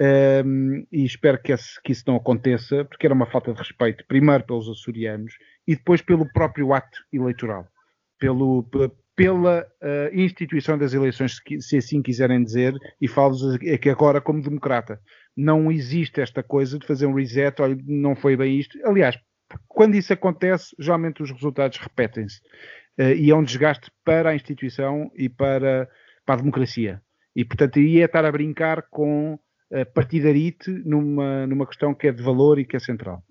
ehm, e espero que, esse, que, isso não aconteça, porque era uma falta de respeito, primeiro pelos açorianos e depois pelo próprio ato eleitoral, pelo, pela uh, instituição das eleições, se assim quiserem dizer, e falo aqui agora como democrata. Não existe esta coisa de fazer um reset, olha, não foi bem isto. Aliás, quando isso acontece, geralmente os resultados repetem-se. Uh, e é um desgaste para a instituição e para, para a democracia. E, portanto, aí é estar a brincar com uh, partidarite numa, numa questão que é de valor e que é central.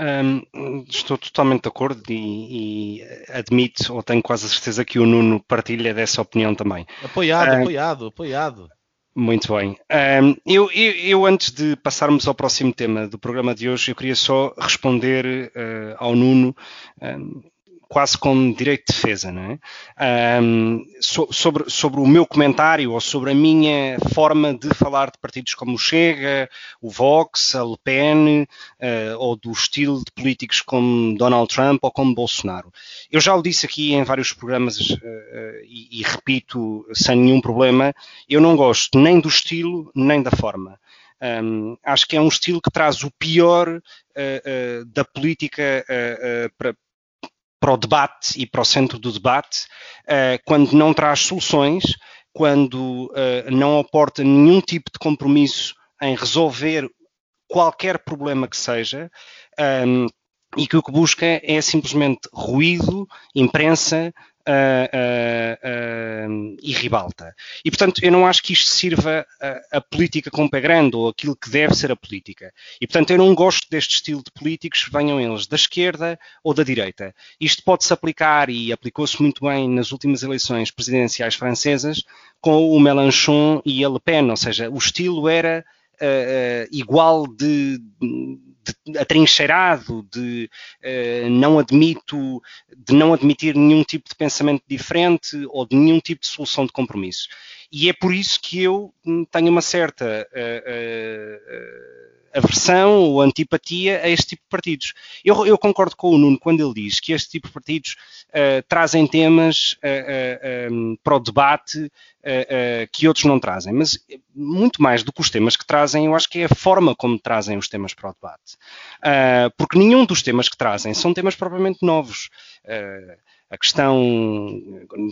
Um, estou totalmente de acordo e, e, admito, ou tenho quase a certeza que o Nuno partilha dessa opinião também. Apoiado, uh, apoiado, apoiado. Muito bem. Um, eu, eu, eu, antes de passarmos ao próximo tema do programa de hoje, eu queria só responder uh, ao Nuno. Um, quase com direito de defesa, não é? Um, so, sobre, sobre o meu comentário ou sobre a minha forma de falar de partidos como o Chega, o Vox, a Le Pen, uh, ou do estilo de políticos como Donald Trump ou como Bolsonaro. Eu já o disse aqui em vários programas uh, e, e repito sem nenhum problema, eu não gosto nem do estilo nem da forma. Um, acho que é um estilo que traz o pior uh, uh, da política uh, para, para o debate e para o centro do debate, uh, quando não traz soluções, quando uh, não aporta nenhum tipo de compromisso em resolver qualquer problema que seja, um, e que o que busca é simplesmente ruído, imprensa, uh, uh, e ribalta. E, portanto, eu não acho que isto sirva a, a, política com pé grande ou aquilo que deve ser a política. E, portanto, eu não gosto deste estilo de políticos, venham eles da esquerda ou da direita. Isto pode-se aplicar e aplicou-se muito bem nas últimas eleições presidenciais francesas com o Mélenchon e a Le Pen, ou seja, o estilo era uh, igual de, de, atrincheirado, de uh, não admito, de não admitir nenhum tipo de pensamento diferente ou de nenhum tipo de solução de compromisso. E é por isso que eu tenho uma certa uh, aversão ou antipatia a este tipo de partidos. Eu, eu, concordo com o Nuno quando ele diz que este tipo de partidos uh, trazem temas uh, um, para o debate que outros não trazem, mas muito mais do que os temas que trazem, eu acho que é a forma como trazem os temas para o debate. porque nenhum dos temas que trazem são temas propriamente novos a questão,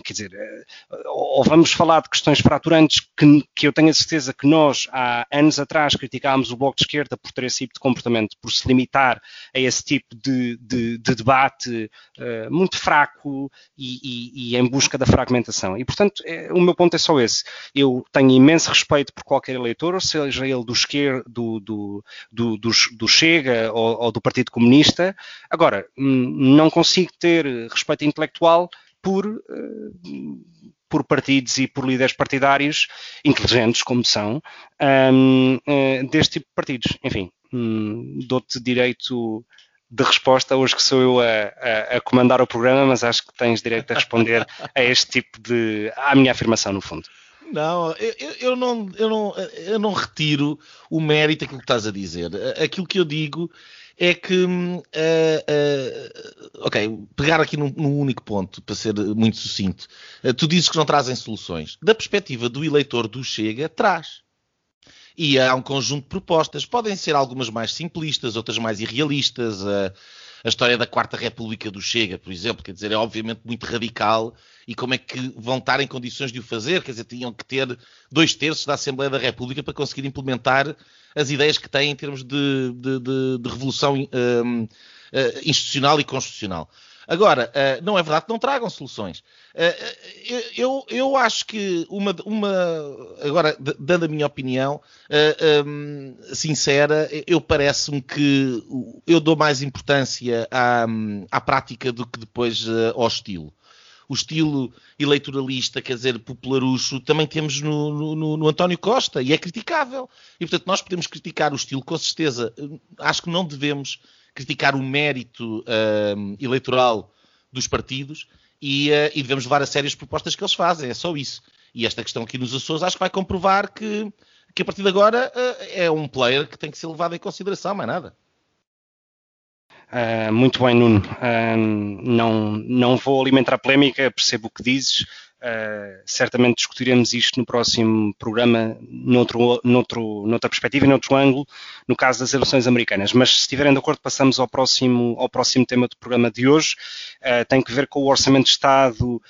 quer dizer, eh, ou vamos falar de questões fraturantes que, que, eu tenho a certeza que nós, há anos atrás, criticámos o Bloco de Esquerda por ter esse tipo de comportamento, por se limitar a esse tipo de, de, de debate uh, muito fraco e, e, e, em busca da fragmentação. E, portanto, é, o meu ponto é só esse. Eu tenho imenso respeito por qualquer eleitor, seja ele do esquerdo, do, do, do, do, Chega ou, ou do Partido Comunista. Agora, hum, não consigo ter respeito intelectual intelectual por, uh, por partidos e por líderes partidários inteligentes, como são, um, eh, deste tipo de partidos. Enfim, um, dou-te direito de resposta, hoje que sou eu a, a, a, comandar o programa, mas acho que tens direito a responder a este tipo de. à minha afirmação, no fundo. Não, eu, eu, não, eu, não, eu não retiro o mérito daquilo que estás a dizer. Aquilo que eu digo é que, uh, uh, ok, pegar aqui num, num, único ponto, para ser muito sucinto, uh, tu dizes que não trazem soluções. Da perspectiva do eleitor do Chega, traz. E há um conjunto de propostas. Podem ser algumas mais simplistas, outras mais irrealistas. A história da Quarta República do Chega, por exemplo, quer dizer, é obviamente muito radical. E como é que vão estar em condições de o fazer? Quer dizer, tinham que ter dois terços da Assembleia da República para conseguir implementar as ideias que têm em termos de, de, de, de revolução um, uh, institucional e constitucional. Agora, uh, não é verdade que não tragam soluções. Uh, eu, eu acho que uma, uma agora dando a minha opinião um, sincera, eu parece-me que eu dou mais importância à, à prática do que depois ao estilo o estilo eleitoralista, quer dizer, popularucho, também temos no, no, no, António Costa e é criticável. E portanto, nós podemos criticar o estilo, com certeza. Acho que não devemos criticar o mérito uh, eleitoral dos partidos e, uh, e, devemos levar a sério as propostas que eles fazem. É só isso. E esta questão aqui nos Açores acho que vai comprovar que, que a partir de agora uh, é um player que tem que ser levado em consideração, mais nada. Uh, muito bem, Nuno. Uh, não, não vou alimentar a polémica, percebo o que dizes. Uh, certamente discutiremos isto no próximo programa, noutro, noutro, noutra perspectiva e noutro ângulo, no caso das eleições americanas. Mas se estiverem de acordo, passamos ao próximo, ao próximo tema do programa de hoje. tem que ver com o Orçamento de Estado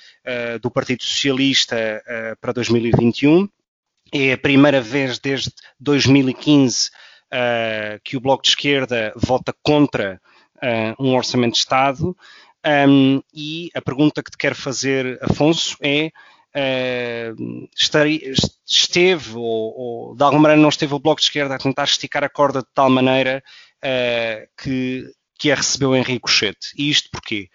do Partido Socialista para 2021. É a primeira vez desde 2015 que o Bloco de Esquerda vota contra uh, um orçamento de Estado. Um, e a pergunta que te quero fazer, Afonso, é uh, esteve ou, ou, de alguma maneira não esteve o Bloco de Esquerda a tentar esticar a corda de tal maneira uh, que, que a recebeu em ricochete. E isto porquê?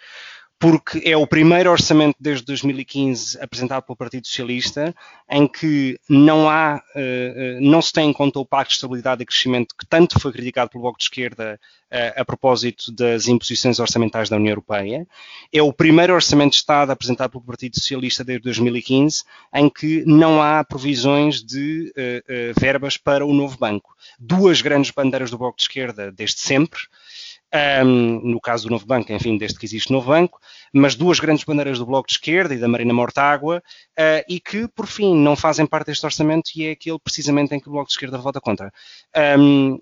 Porque é o primeiro orçamento desde 2015 apresentado pelo Partido Socialista em que não há, eh, eh, não se tem em conta o Pacto de Estabilidade e Crescimento que tanto foi criticado pelo Bloco de Esquerda eh, a propósito das imposições orçamentais da União Europeia. É o primeiro orçamento de Estado apresentado pelo Partido Socialista desde 2015 em que não há provisões de verbas para o novo banco. Duas grandes bandeiras do Bloco de Esquerda desde sempre um, no caso do Novo Banco, enfim, desde que existe Novo Banco, mas duas grandes bandeiras do Bloco de Esquerda e da Marina Mortágua, uh, e que, por fim, não fazem parte deste orçamento e é aquele precisamente em que o Bloco de Esquerda vota contra. Um,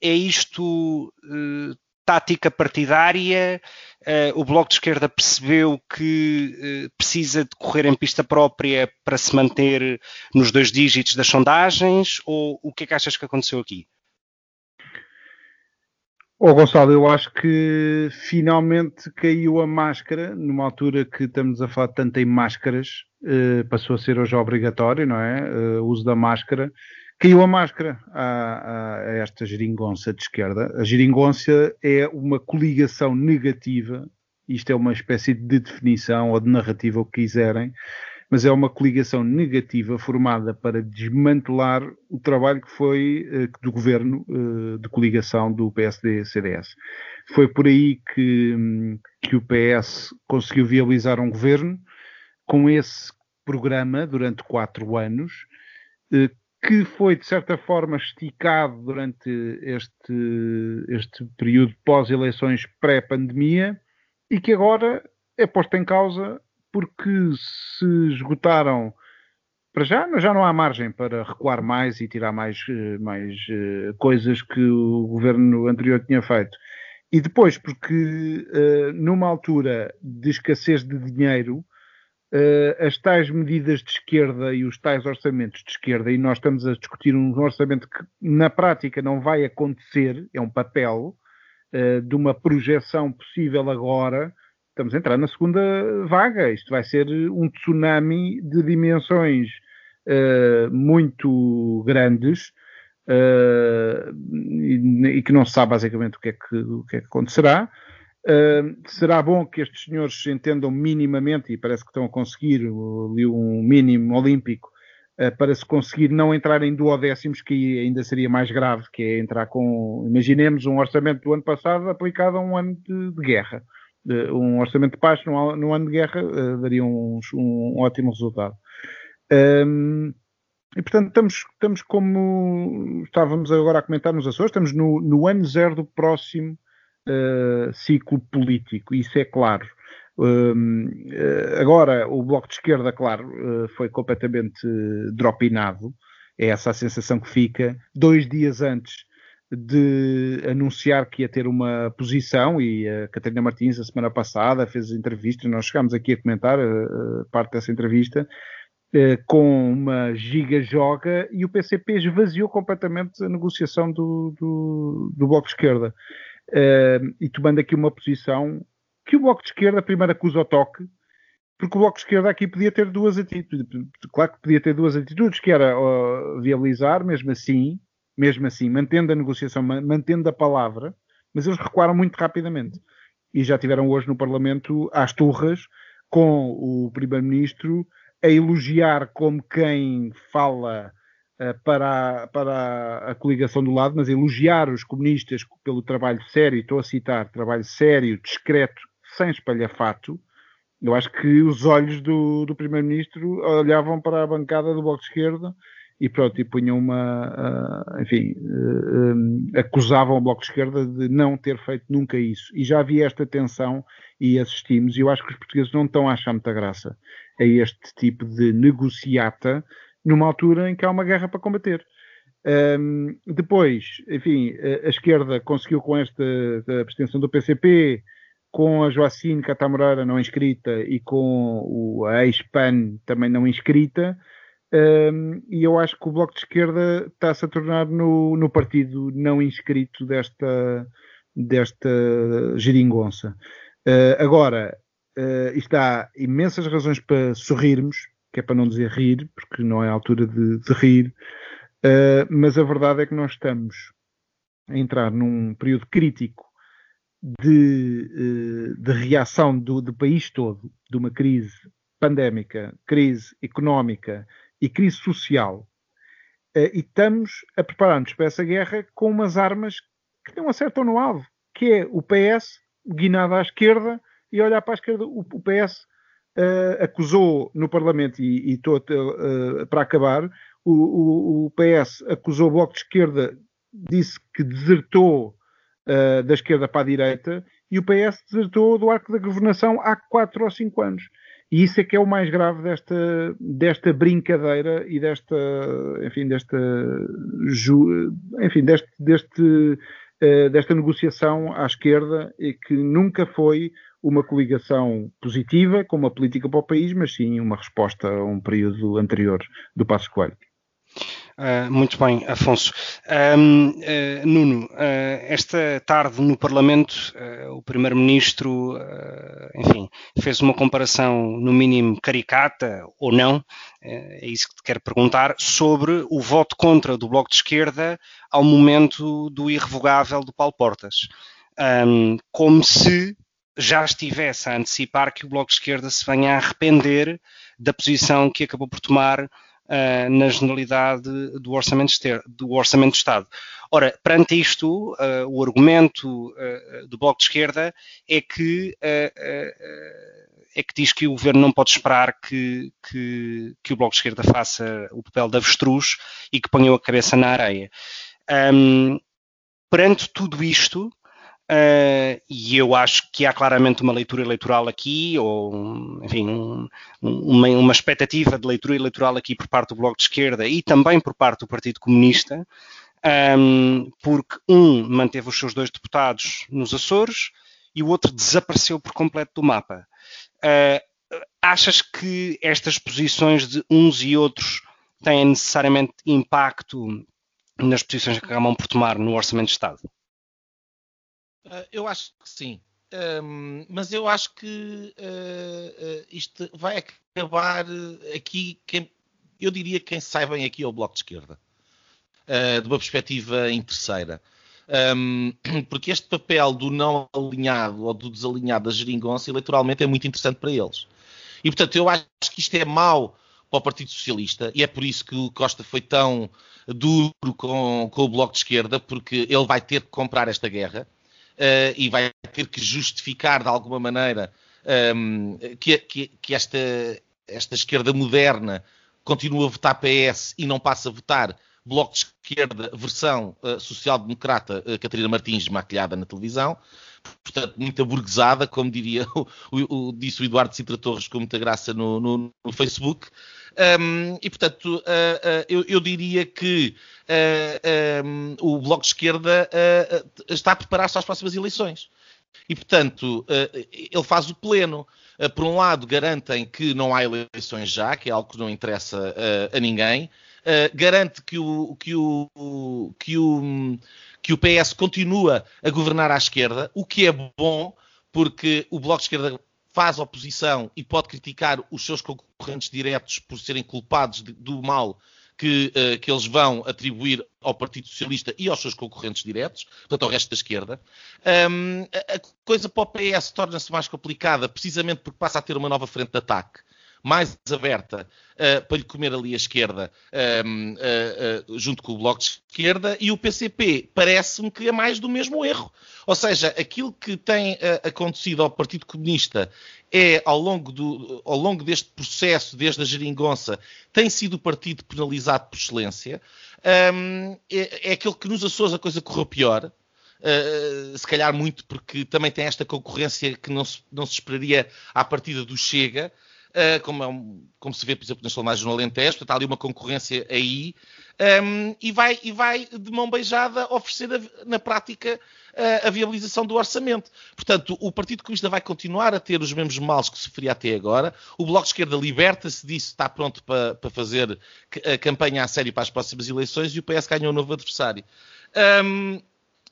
é isto uh, tática partidária? Uh, o Bloco de Esquerda percebeu que precisa de correr em pista própria para se manter nos dois dígitos das sondagens? Ou o que é que achas que aconteceu aqui? Ó oh, Gonçalo, eu acho que finalmente caiu a máscara, numa altura que estamos a falar tanto em máscaras, uh, passou a ser hoje obrigatório, não é? Uh, o uso da máscara. Caiu a máscara a, a, esta geringonça de esquerda. A geringonça é uma coligação negativa, isto é uma espécie de definição ou de narrativa, o que quiserem, mas é uma coligação negativa formada para desmantelar o trabalho que foi uh, do governo uh, de coligação do PSD-CDS. Foi por aí que, um, que o PS conseguiu viabilizar um governo com esse programa durante quatro anos, uh, que foi, de certa forma, esticado durante este, este período pós-eleições pré-pandemia e que agora é posto em causa porque se esgotaram para já, já não há margem para recuar mais e tirar mais, eh, mais uh, coisas que o governo anterior tinha feito. E depois, porque uh, numa altura de escassez de dinheiro, as tais medidas de esquerda e os tais orçamentos de esquerda, e nós estamos a discutir um orçamento que na prática não vai acontecer, é um papel, de uma projeção possível agora, estamos a entrar na segunda vaga. Isto vai ser um tsunami de dimensões uh, muito grandes uh, e, e, que não se sabe basicamente o que é que, o que, é que acontecerá. Uh, será bom que estes senhores entendam minimamente, e parece que estão a conseguir ali um mínimo olímpico, para se conseguir não entrar em duodécimos, que ainda seria mais grave, que é entrar com, imaginemos, um orçamento do ano passado aplicado a um ano de, de guerra. Uh, um orçamento de paz no, no ano de guerra daria um, um ótimo resultado. Um, e portanto estamos, estamos como estávamos agora a comentar nos Açores, estamos no, no ano zero do próximo uh, ciclo político, isso é claro. Um, uh, agora, o Bloco de Esquerda, claro, uh, foi completamente dropinado, é essa a sensação que fica. Dois dias antes de anunciar que ia ter uma posição, e a Catarina Martins, a semana passada, fez entrevista, nós chegámos aqui a comentar parte dessa entrevista, eh, com uma giga-joga e o PCP esvaziou completamente a negociação do, do, do Bloco de Esquerda. Uh, e tomando aqui uma posição que o Bloco de Esquerda primeiro acusa o toque, porque o Bloco de Esquerda aqui podia ter duas atitudes. Claro que podia ter duas atitudes, que era uh, viabilizar, mesmo assim, mesmo assim, mantendo a negociação, mantendo a palavra, mas eles recuaram muito rapidamente. E já tiveram hoje no Parlamento às turras com o Primeiro-Ministro a elogiar como quem fala uh, para, a, para a coligação do lado, mas elogiar os comunistas pelo trabalho sério, estou a citar, trabalho sério, discreto, sem espalhafato. Eu acho que os olhos do, do Primeiro-Ministro olhavam para a bancada do Bloco de Esquerda e pronto, e punham uma, uh, enfim, uh, um, acusavam o Bloco de Esquerda de não ter feito nunca isso. E já havia esta tensão e assistimos, e eu acho que os portugueses não estão a achar muita graça a este tipo de negociata numa altura em que há uma guerra para combater. Um, depois, enfim, a, a, esquerda conseguiu com esta abstenção do PCP, com a Joacine Catamoreira não inscrita e com o, a ex-PAN também não inscrita, um, e eu acho que o Bloco de Esquerda está-se a tornar no, no partido não inscrito desta, desta geringonça. Uh, agora, uh, isto há imensas razões para sorrirmos, que é para não dizer rir, porque não é a altura de, de rir, uh, mas a verdade é que nós estamos a entrar num período crítico de, de reação do, do país todo, de uma crise pandémica, crise económica e crise social, e estamos a preparar-nos para essa guerra com umas armas que não acertam no alvo, que é o PS guinado à esquerda e olhar para a esquerda. O, PS uh, eh, acusou no Parlamento, e, e estou uh, para acabar, o, o, o, PS acusou o Bloco de Esquerda, disse que desertou uh, da esquerda para a direita, e o PS desertou do arco da governação há 4 ou 5 anos. E isso é que é o mais grave desta, desta brincadeira e desta, enfim, desta, enfim, deste, deste, desta negociação à esquerda e que nunca foi uma coligação positiva com uma política para o país, mas sim uma resposta a um período anterior do Passo Coelho. Uh, muito bem, Afonso. Um, uh, ah, Nuno, uh, esta tarde no Parlamento, o Primeiro-Ministro, enfim, fez uma comparação, no mínimo caricata ou não, é isso que te quero perguntar, sobre o voto contra do Bloco de Esquerda ao momento do irrevogável do Paulo Portas. Um, como se já estivesse a antecipar que o Bloco de Esquerda se venha a arrepender da posição que acabou por tomar uh, na generalidade do orçamento, do orçamento de Estado. Ora, perante isto, uh, o argumento uh, do Bloco de Esquerda é que, é que diz que o Governo não pode esperar que, que, que, o Bloco de Esquerda faça o papel de avestruz e que ponha a cabeça na areia. Um, perante tudo isto, Uh, e eu acho que há claramente uma leitura eleitoral aqui, ou enfim, um, uma, uma, expectativa de leitura eleitoral aqui por parte do Bloco de Esquerda e também por parte do Partido Comunista, um, porque um manteve os seus dois deputados nos Açores e o outro desapareceu por completo do mapa. Uh, achas que estas posições de uns e outros têm necessariamente impacto nas posições que acabam por tomar no Orçamento de Estado? Uh, eu acho que sim. Um, mas eu acho que uh, uh, isto vai acabar aqui. Quem, eu diria que quem sai bem aqui é o Bloco de Esquerda, de uma perspectiva interesseira. Um, (clears throat) porque este papel do não alinhado ou do desalinhado da geringonça eleitoralmente é muito interessante para eles. E portanto, eu acho que isto é mau para o Partido Socialista e é por isso que o Costa foi tão duro com, com o Bloco de Esquerda, porque ele vai ter que comprar esta guerra uh, e vai ter que justificar de alguma maneira um, ehm, que, que, que esta, esta esquerda moderna continua a votar PS e não passa a votar Bloco de Esquerda, versão uh, social-democrata, uh, Catarina Martins, maquilhada na televisão. Portanto, muita burguesada, como diria (laughs) o, o, o, disse o Eduardo Citra Torres com muita graça no, no, no Facebook. Um, e, portanto, uh, uh, eu, eu, diria que uh, um, o Bloco de Esquerda está a preparar-se às próximas eleições. E, portanto, ele faz o pleno. por um lado, garantem que não há eleições já, que é algo que não interessa a ninguém. Garante que o, que o, que o, que o PS continua a governar à esquerda, o que é bom, porque o Bloco de Esquerda faz oposição e pode criticar os seus concorrentes diretos por serem culpados de, do mal que, uh, que, eles vão atribuir ao Partido Socialista e aos seus concorrentes diretos, portanto ao resto da esquerda. Um, a, coisa para o PS torna-se mais complicada precisamente porque passa a ter uma nova frente de ataque mais aberta uh, para lhe comer ali a esquerda, uh, uh, junto com o Bloco de Esquerda, e o PCP parece-me que é mais do mesmo erro. Ou seja, aquilo que tem acontecido ao Partido Comunista é, ao longo, do, ao longo deste processo, desde a geringonça, tem sido o partido penalizado por excelência. Um, é, é aquele que nos Açores a coisa correu pior. Uh, se calhar muito porque também tem esta concorrência que não se, não se esperaria à partida do Chega, uh, como, é um, como, se vê, por exemplo, nas sondagens no Alentejo, portanto, há ali uma concorrência aí, um, e, vai, e vai de mão beijada oferecer a, na prática uh, a viabilização do orçamento. Portanto, o Partido Comunista vai continuar a ter os mesmos males que sofria até agora, o Bloco de Esquerda liberta-se disso, está pronto para, fazer a campanha a sério para as próximas eleições e o PS ganhou um novo adversário. Um,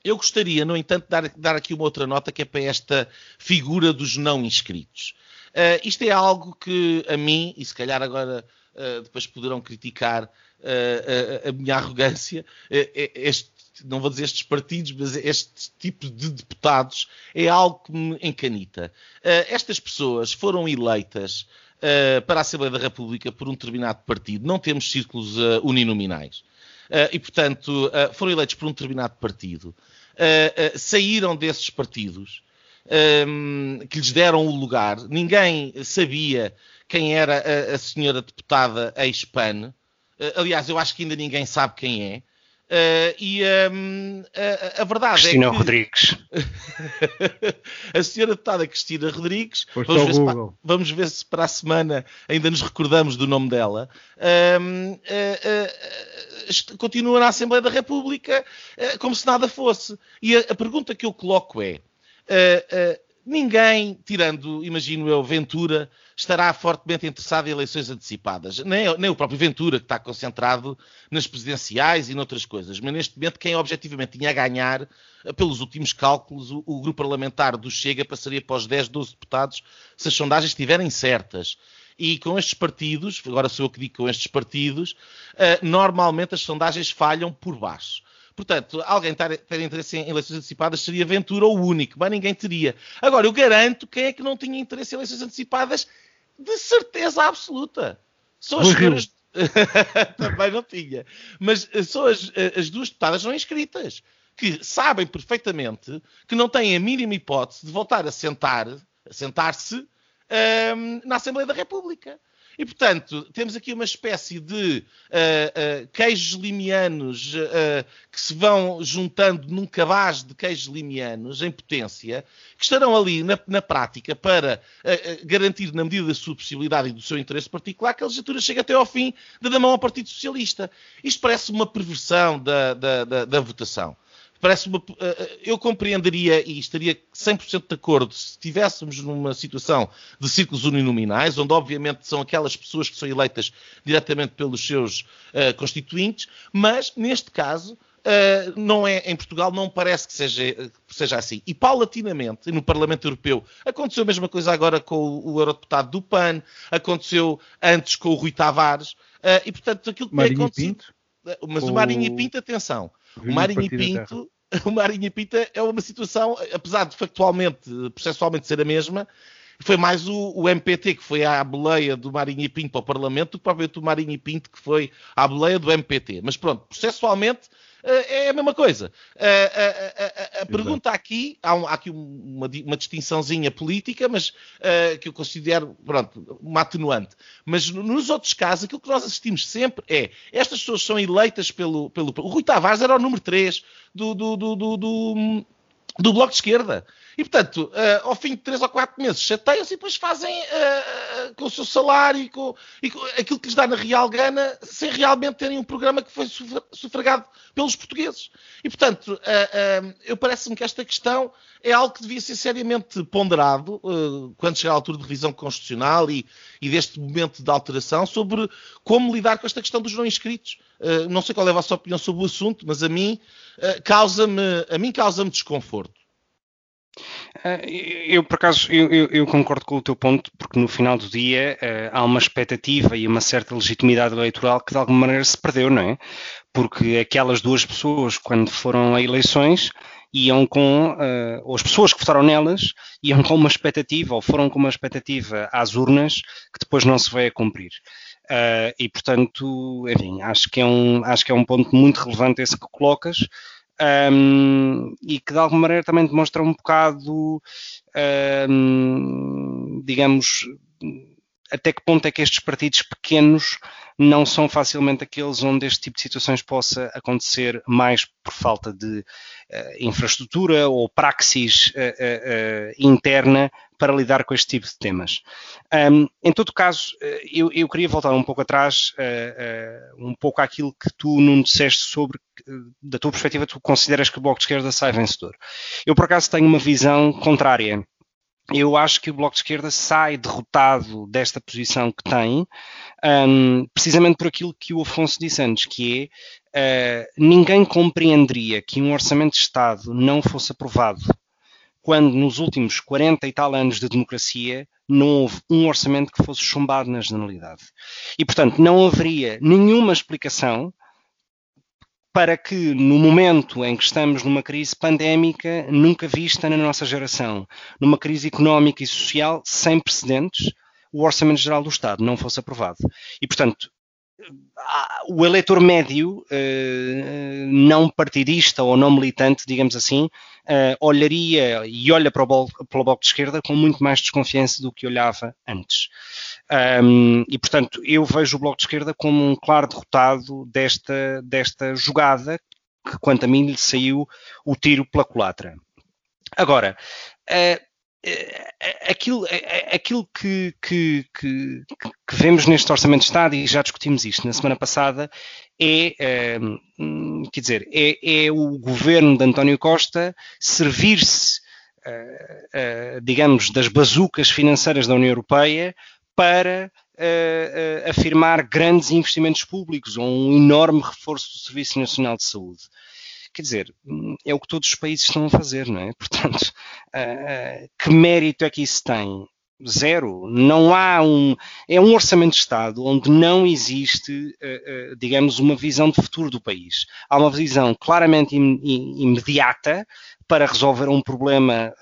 eu gostaria, no entanto, de dar, dar, aqui uma outra nota que é para esta figura dos não inscritos. Uh, isto é algo que a mim, e se calhar agora uh, depois poderão criticar uh, a, a, minha (laughs) arrogância, este, não vou dizer estes partidos, mas este tipo de deputados é algo que me encanita. estas pessoas foram eleitas para a Assembleia da República por um determinado partido, não temos círculos uninominais. e, portanto, foram eleitos por um determinado partido, saíram desses partidos um, que lhes deram o lugar. Ninguém sabia quem era a, a senhora deputada ex-PAN. Uh, aliás, eu acho que ainda ninguém sabe quem é. Uh, e um, a, a, verdade Cristina é que... Rodrigues. (laughs) a senhora deputada Cristina Rodrigues. Vamos ver, para, vamos ver, se para, a semana ainda nos recordamos do nome dela. Um, uh, uh, continua na Assembleia da República como se nada fosse. E a, a pergunta que eu coloco é: Uh, uh, ninguém, tirando, imagino eu, Ventura, estará fortemente interessado em eleições antecipadas. Nem, nem, o próprio Ventura, que está concentrado nas presidenciais e noutras coisas. Mas neste momento, quem objetivamente tinha a ganhar, eh, pelos últimos cálculos, o, o grupo parlamentar do Chega passaria para os 10, 12 deputados se as sondagens estiverem certas. E com estes partidos, agora sou eu que digo com estes partidos, uh, normalmente as sondagens falham por baixo. Portanto, alguém ter, ter interesse em eleições antecipadas seria Ventura o único, mas ninguém teria. Agora, eu garanto quem é que não tinha interesse em eleições antecipadas de certeza absoluta. São as senhoras, (laughs) Também não tinha. Mas são as, as duas deputadas não inscritas, que sabem perfeitamente que não têm a mínima hipótese de voltar a sentar, a sentar-se um, na Assembleia da República. E, portanto, temos aqui uma espécie de uh, uh, queijos limianos uh, que se vão juntando num cabaz de queijos limianos em potência, que estarão ali na, na prática para garantir, na medida da sua possibilidade e do seu interesse particular, que a legislatura chegue até ao fim, dando a mão ao Partido Socialista. Isto parece uma perversão da, da, da, da votação parece uma, eh, eh, eu compreenderia e estaria 100% de acordo se estivéssemos numa situação de círculos uninominais, onde obviamente são aquelas pessoas que são eleitas diretamente pelos seus uh, constituintes, mas neste caso Uh, não é em Portugal, não parece que seja, que seja assim. E paulatinamente, no Parlamento Europeu, aconteceu a mesma coisa agora com o, o eurodeputado do PAN, aconteceu antes com o Rui Tavares, uh, e portanto aquilo que Marinho tem acontecido. Pinto? Mas o Marinho e Pinto, atenção, o Marinho e Pinto (laughs) o Marinha Pinta é uma situação, apesar de factualmente, processualmente ser a mesma, foi mais o, o, MPT que foi à boleia do Marinho e Pinto para o Parlamento do que propriamente o Marinho e Pinto que foi à boleia do MPT. Mas pronto, processualmente é a mesma coisa. A, a, a, a pergunta aqui, há, um, há aqui uma, uma, distinçãozinha política, mas uh, que eu considero, pronto, uma atenuante. Mas nos outros casos, aquilo que nós assistimos sempre é, estas pessoas são eleitas pelo... pelo o Rui Tavares era o número 3 do, do, do, do, do do Bloco de Esquerda. E, portanto, uh, ao fim de 3 ou 4 meses, chateiam-se e depois fazem uh, com o seu salário e com, e com, aquilo que lhes dá na real gana, sem realmente terem um programa que foi sufragado pelos portugueses. E, portanto, uh, eu parece-me que esta questão é algo que devia ser seriamente ponderado quando chegar à altura de revisão constitucional e, e, deste momento de alteração sobre como lidar com esta questão dos não inscritos. não sei qual é a vossa opinião sobre o assunto, mas a mim causa-me a mim causa-me desconforto. Eh, eu, por acaso, eu, eu, concordo com o teu ponto, porque no final do dia uh, há uma expectativa e uma certa legitimidade eleitoral que de alguma maneira se perdeu, não é? Porque aquelas duas pessoas, quando foram a eleições, iam com, uh, ou as pessoas que votaram nelas, iam com uma expectativa, ou foram com uma expectativa às urnas, que depois não se vai a cumprir. E, portanto, enfim, acho que, é um, acho que é um ponto muito relevante esse que colocas, um, e que de alguma maneira também demonstra um bocado, um, digamos, até que ponto é que estes partidos pequenos não são facilmente aqueles onde este tipo de situações possa acontecer mais por falta de infraestrutura ou praxis uh, uh, interna para lidar com este tipo de temas. Um, em todo caso, eu, eu, queria voltar um pouco atrás, um pouco àquilo que tu não disseste sobre, da tua perspectiva, tu consideras que o Bloco de Esquerda sai vencedor. Eu, por acaso, tenho uma visão contrária eu acho que o Bloco de Esquerda sai derrotado desta posição que tem, um, precisamente por aquilo que o Afonso disse antes, que é uh, ninguém compreenderia que um orçamento de Estado não fosse aprovado quando nos últimos 40 e tal anos de democracia não houve um orçamento que fosse chumbado na generalidade. E, portanto, não haveria nenhuma explicação para que, no momento em que estamos numa crise pandémica nunca vista na nossa geração, numa crise económica e social sem precedentes, o Orçamento Geral do Estado não fosse aprovado. E, portanto, o eleitor médio, eh, não partidista ou não militante, digamos assim, eh, olharia e olha para o Bloco de Esquerda com muito mais desconfiança do que olhava antes. E, portanto, eu vejo o Bloco de Esquerda como um claro derrotado desta, desta jogada que, quanto a mim, lhe saiu o tiro pela culatra. Agora, uh, aquilo, aquilo que, que, que, que, vemos neste Orçamento de Estado, e já discutimos isto na semana passada, é, quer dizer, é, é o governo de António Costa servir-se, digamos, das bazucas financeiras da União Europeia para uh, afirmar grandes investimentos públicos ou um enorme reforço do Serviço Nacional de Saúde. Quer dizer, hum, é o que todos os países estão a fazer, não é? (laughs) Portanto, uh, que mérito é que isso tem? Zero. Não há um. É um orçamento de Estado onde não existe, digamos, uma visão de futuro do país. Há uma visão claramente im imediata para resolver um problema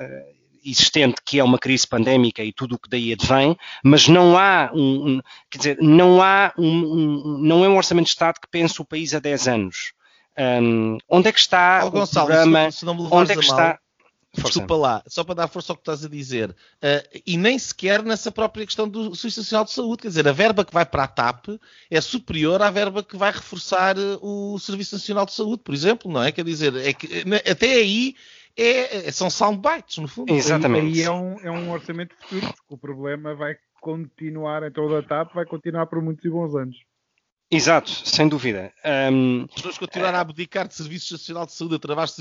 existente, que é uma crise pandémica e tudo o que daí advém, mas não há um, um quer dizer, não há um, um, não é um orçamento de Estado que pense o país a 10 anos. Um, onde é que está oh, o Gonçalo, programa? Se não, se não onde é que está? Força. Desculpa lá, só para dar força ao que estás a dizer, uh, e nem sequer nessa própria questão do Serviço Nacional de Saúde, quer dizer, a verba que vai para a TAP é superior à verba que vai reforçar uh, o Serviço Nacional de Saúde, por exemplo, não é? Quer dizer, é que, até aí é, é, são soundbites, no fundo. Exatamente. E é um, é um orçamento futuro, porque o problema vai continuar em toda a TAP, vai continuar por muitos e bons anos. Exato, sem dúvida. Um, As pessoas continuaram a abdicar de Serviço Nacional de Saúde atrás,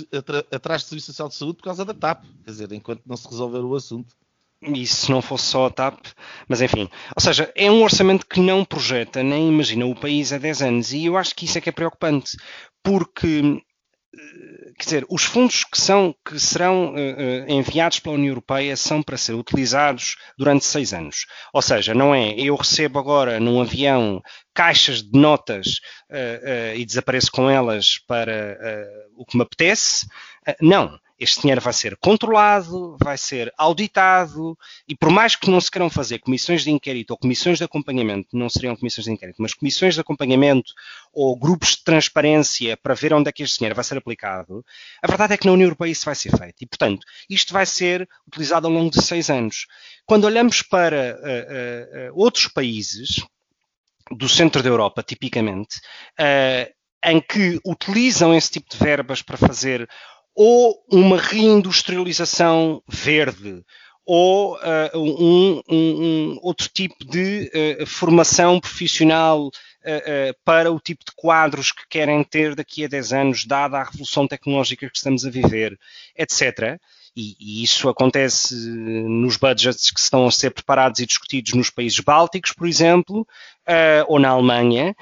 atrás de Serviço Nacional de Saúde por causa da TAP, quer dizer, enquanto não se resolver o assunto. E se não fosse só a TAP, mas enfim. Ou seja, é um orçamento que não projeta nem imagina o país há 10 anos, e eu acho que isso é que é preocupante, porque quer dizer, os fundos que, são, que serão uh, enviados pela União Europeia são para ser utilizados durante seis anos. Ou seja, não é eu recebo agora num avião caixas de notas uh, e desapareço com elas para o que me apetece. não este dinheiro vai ser controlado, vai ser auditado, e por mais que não se queiram fazer comissões de inquérito ou comissões de acompanhamento, não seriam comissões de inquérito, mas comissões de acompanhamento ou grupos de transparência para ver onde é que este dinheiro vai ser aplicado, a verdade é que na União Europeia isso vai ser feito. E, portanto, isto vai ser utilizado ao longo de seis anos. Quando olhamos para uh, uh, outros países, do centro da Europa, tipicamente, uh, em que utilizam esse tipo de verbas para fazer ou uma reindustrialização verde, ou uh, um, um, um, outro tipo de uh, formação profissional uh, para o tipo de quadros que querem ter daqui a 10 anos, dada a revolução tecnológica que estamos a viver, etc. E, e isso acontece nos budgets que estão a ser preparados e discutidos nos países bálticos, por exemplo, ou na Alemanha.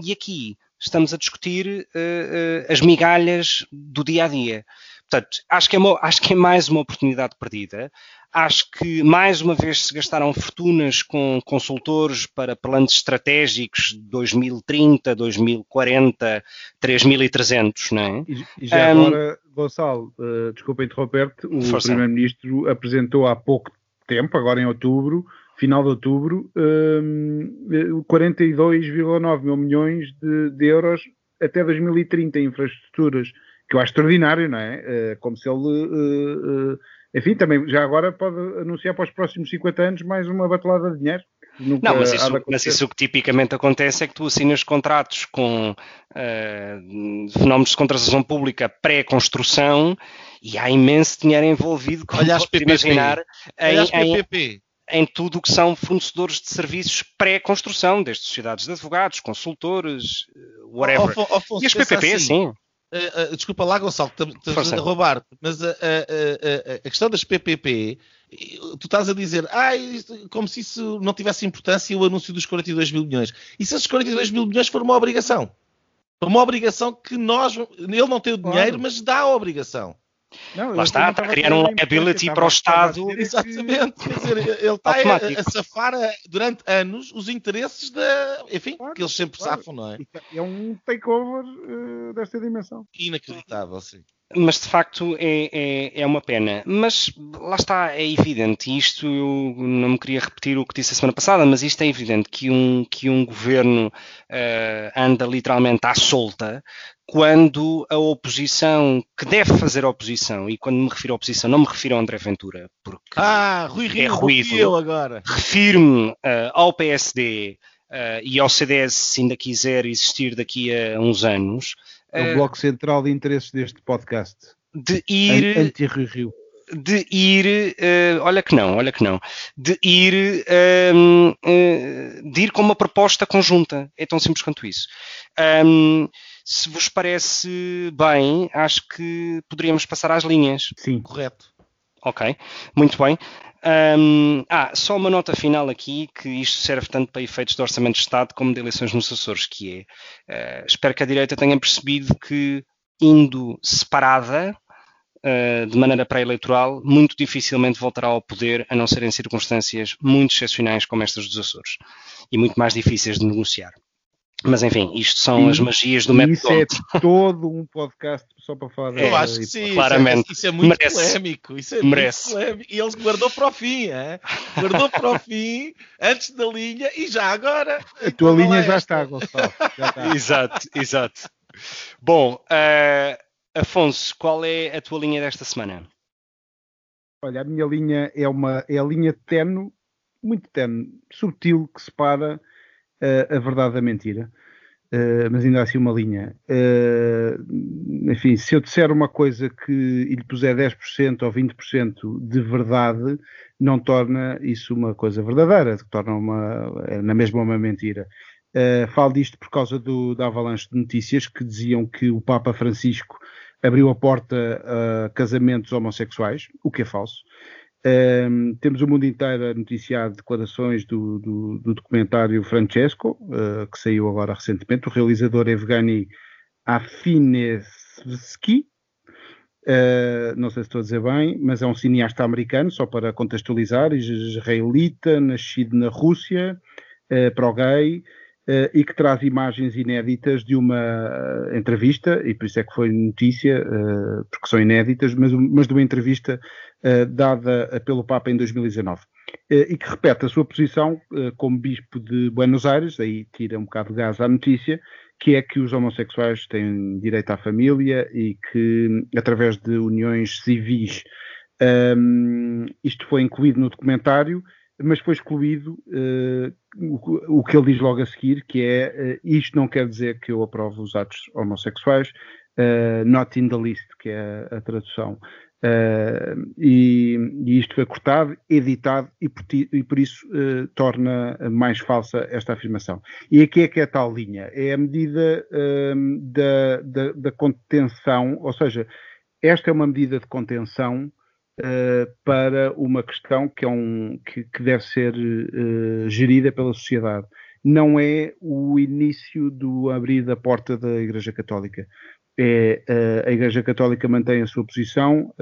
e aqui estamos a discutir uh, uh, as migalhas do dia a dia. Portanto, acho que, é uma, acho que é mais uma oportunidade perdida. Acho que mais uma vez se gastaram fortunas com consultores para planos estratégicos de 2030, 2040, 3300, não é? E, e já um, agora, Gonçalo, uh, desculpa interromper-te, o Primeiro-Ministro apresentou há pouco tempo, agora em outubro, final de outubro, um, 42,9 mil milhões de, de, euros até 2030 em infraestruturas, que eu acho extraordinário, não é? Uh, como se ele, uh, uh, enfim, também já agora pode anunciar para os próximos 50 anos mais uma batelada de dinheiro. Nunca não, mas isso, mas isso que tipicamente acontece é que tu assinas contratos com uh, fenómenos de contratação pública pré-construção e há imenso dinheiro envolvido, como Olha as PPP. imaginar, em, Olha PPP em tudo o que são fornecedores de serviços pré-construção, desde sociedades de advogados, consultores, eh, whatever. Oh, oh, e as PPP, assim, sim. Uh, uh, desculpa lá, Gonçalo, estás a roubar, mas a, a, a, a, questão das PPP, tu estás a dizer, ah, como se isso não tivesse importância o anúncio dos 42 mil milhões. E se esses 42 mil milhões for uma obrigação? Uma obrigação que nós, ele não tem o dinheiro, claro. mas dá a obrigação. Não, Lá está, está a criar um liability para o Estado. Exatamente, quer dizer, ele (laughs) está a, a, safar durante anos os interesses da. Enfim, claro, que eles sempre claro. safam, não é? É um takeover uh, desta dimensão. Inacreditável, sim. Mas de facto é, é, é, uma pena. Mas lá está, é evidente, isto eu não me queria repetir o que disse a semana passada, mas isto é evidente que um, que um governo uh, anda literalmente à solta quando a oposição, que deve fazer oposição, e quando me refiro à oposição, não me refiro ao André Ventura, porque ah, Rui Rio, é ruído, eu agora. refiro-me uh, ao PSD uh, e ao CDS, se ainda quiser existir daqui a uns anos. É o bloco central de interesses deste podcast. De ir. Anti-Rui Rio de ir, uh, olha que não, olha que não, de ir, um, uh, de ir com uma proposta conjunta. É tão simples quanto isso. Um, se vos parece bem, acho que poderíamos passar às linhas. Sim, correto. Ok, muito bem. Um, ah, só uma nota final aqui, que isto serve tanto para efeitos de orçamento de Estado como de eleições nos Açores, que é, uh, espero que a direita tenha percebido que indo separada, uh, de maneira pré-eleitoral, muito dificilmente voltará ao poder, a não ser em circunstâncias muito excepcionais como estas dos Açores, e muito mais difíceis de negociar. Mas enfim, isto são e, as magias do método. Isso é (laughs) todo um podcast só para falar Eu acho que sim, claramente. Isso é, isso é muito merece. polémico. Isso é merece. muito polémico. E ele guardou para o fim, é? guardou para o fim, antes da linha, e já agora. A tua linha já está, Gonçalo. Já está. (laughs) exato, exato. Bom, uh, Afonso, qual é a tua linha desta semana? Olha, a minha linha é uma é a linha tenue, muito tenue, subtil, que separa a verdade da mentira. Uh, mas ainda há assim uma linha. Uh, enfim, se eu disser uma coisa que lhe puser 10% ou 20% de verdade, não torna isso uma coisa verdadeira, torna uma, é na mesma uma mentira. Uh, falo disto por causa do, da avalanche de notícias que diziam que o Papa Francisco abriu a porta a casamentos homossexuais, o que é falso. Um, temos o mundo inteiro a noticiar declarações do, do, do documentário Francesco, uh, que saiu agora recentemente, o realizador Evgeny Afinevsky, uh, não sei se estou a dizer bem, mas é um cineasta americano, só para contextualizar, israelita, nascido na Rússia, uh, pro-gay, uh, e que traz imagens inéditas de uma uh, entrevista, e por isso é que foi notícia, uh, porque são inéditas, mas, mas de uma entrevista dada pelo Papa em 2019. e que repete a sua posição como Bispo de Buenos Aires, aí tira um bocado de gás à notícia, que é que os homossexuais têm direito à família e que, através de uniões civis, um, isto foi incluído no documentário mas foi excluído uh, o, o, que ele diz logo a seguir, que é uh, isto não quer dizer que eu aprovo os atos homossexuais, uh, not in the list, que é a, a tradução. E, e, isto foi cortado, editado e por, e por isso torna mais falsa esta afirmação. E aqui é que é a tal linha, é a medida da, da, da contenção, ou seja, esta é uma medida de contenção uh, para uma questão que, é um, que, que deve ser uh, gerida pela sociedade. Não é o início do abrir da porta da Igreja Católica. É, uh, a Igreja Católica mantém a sua posição,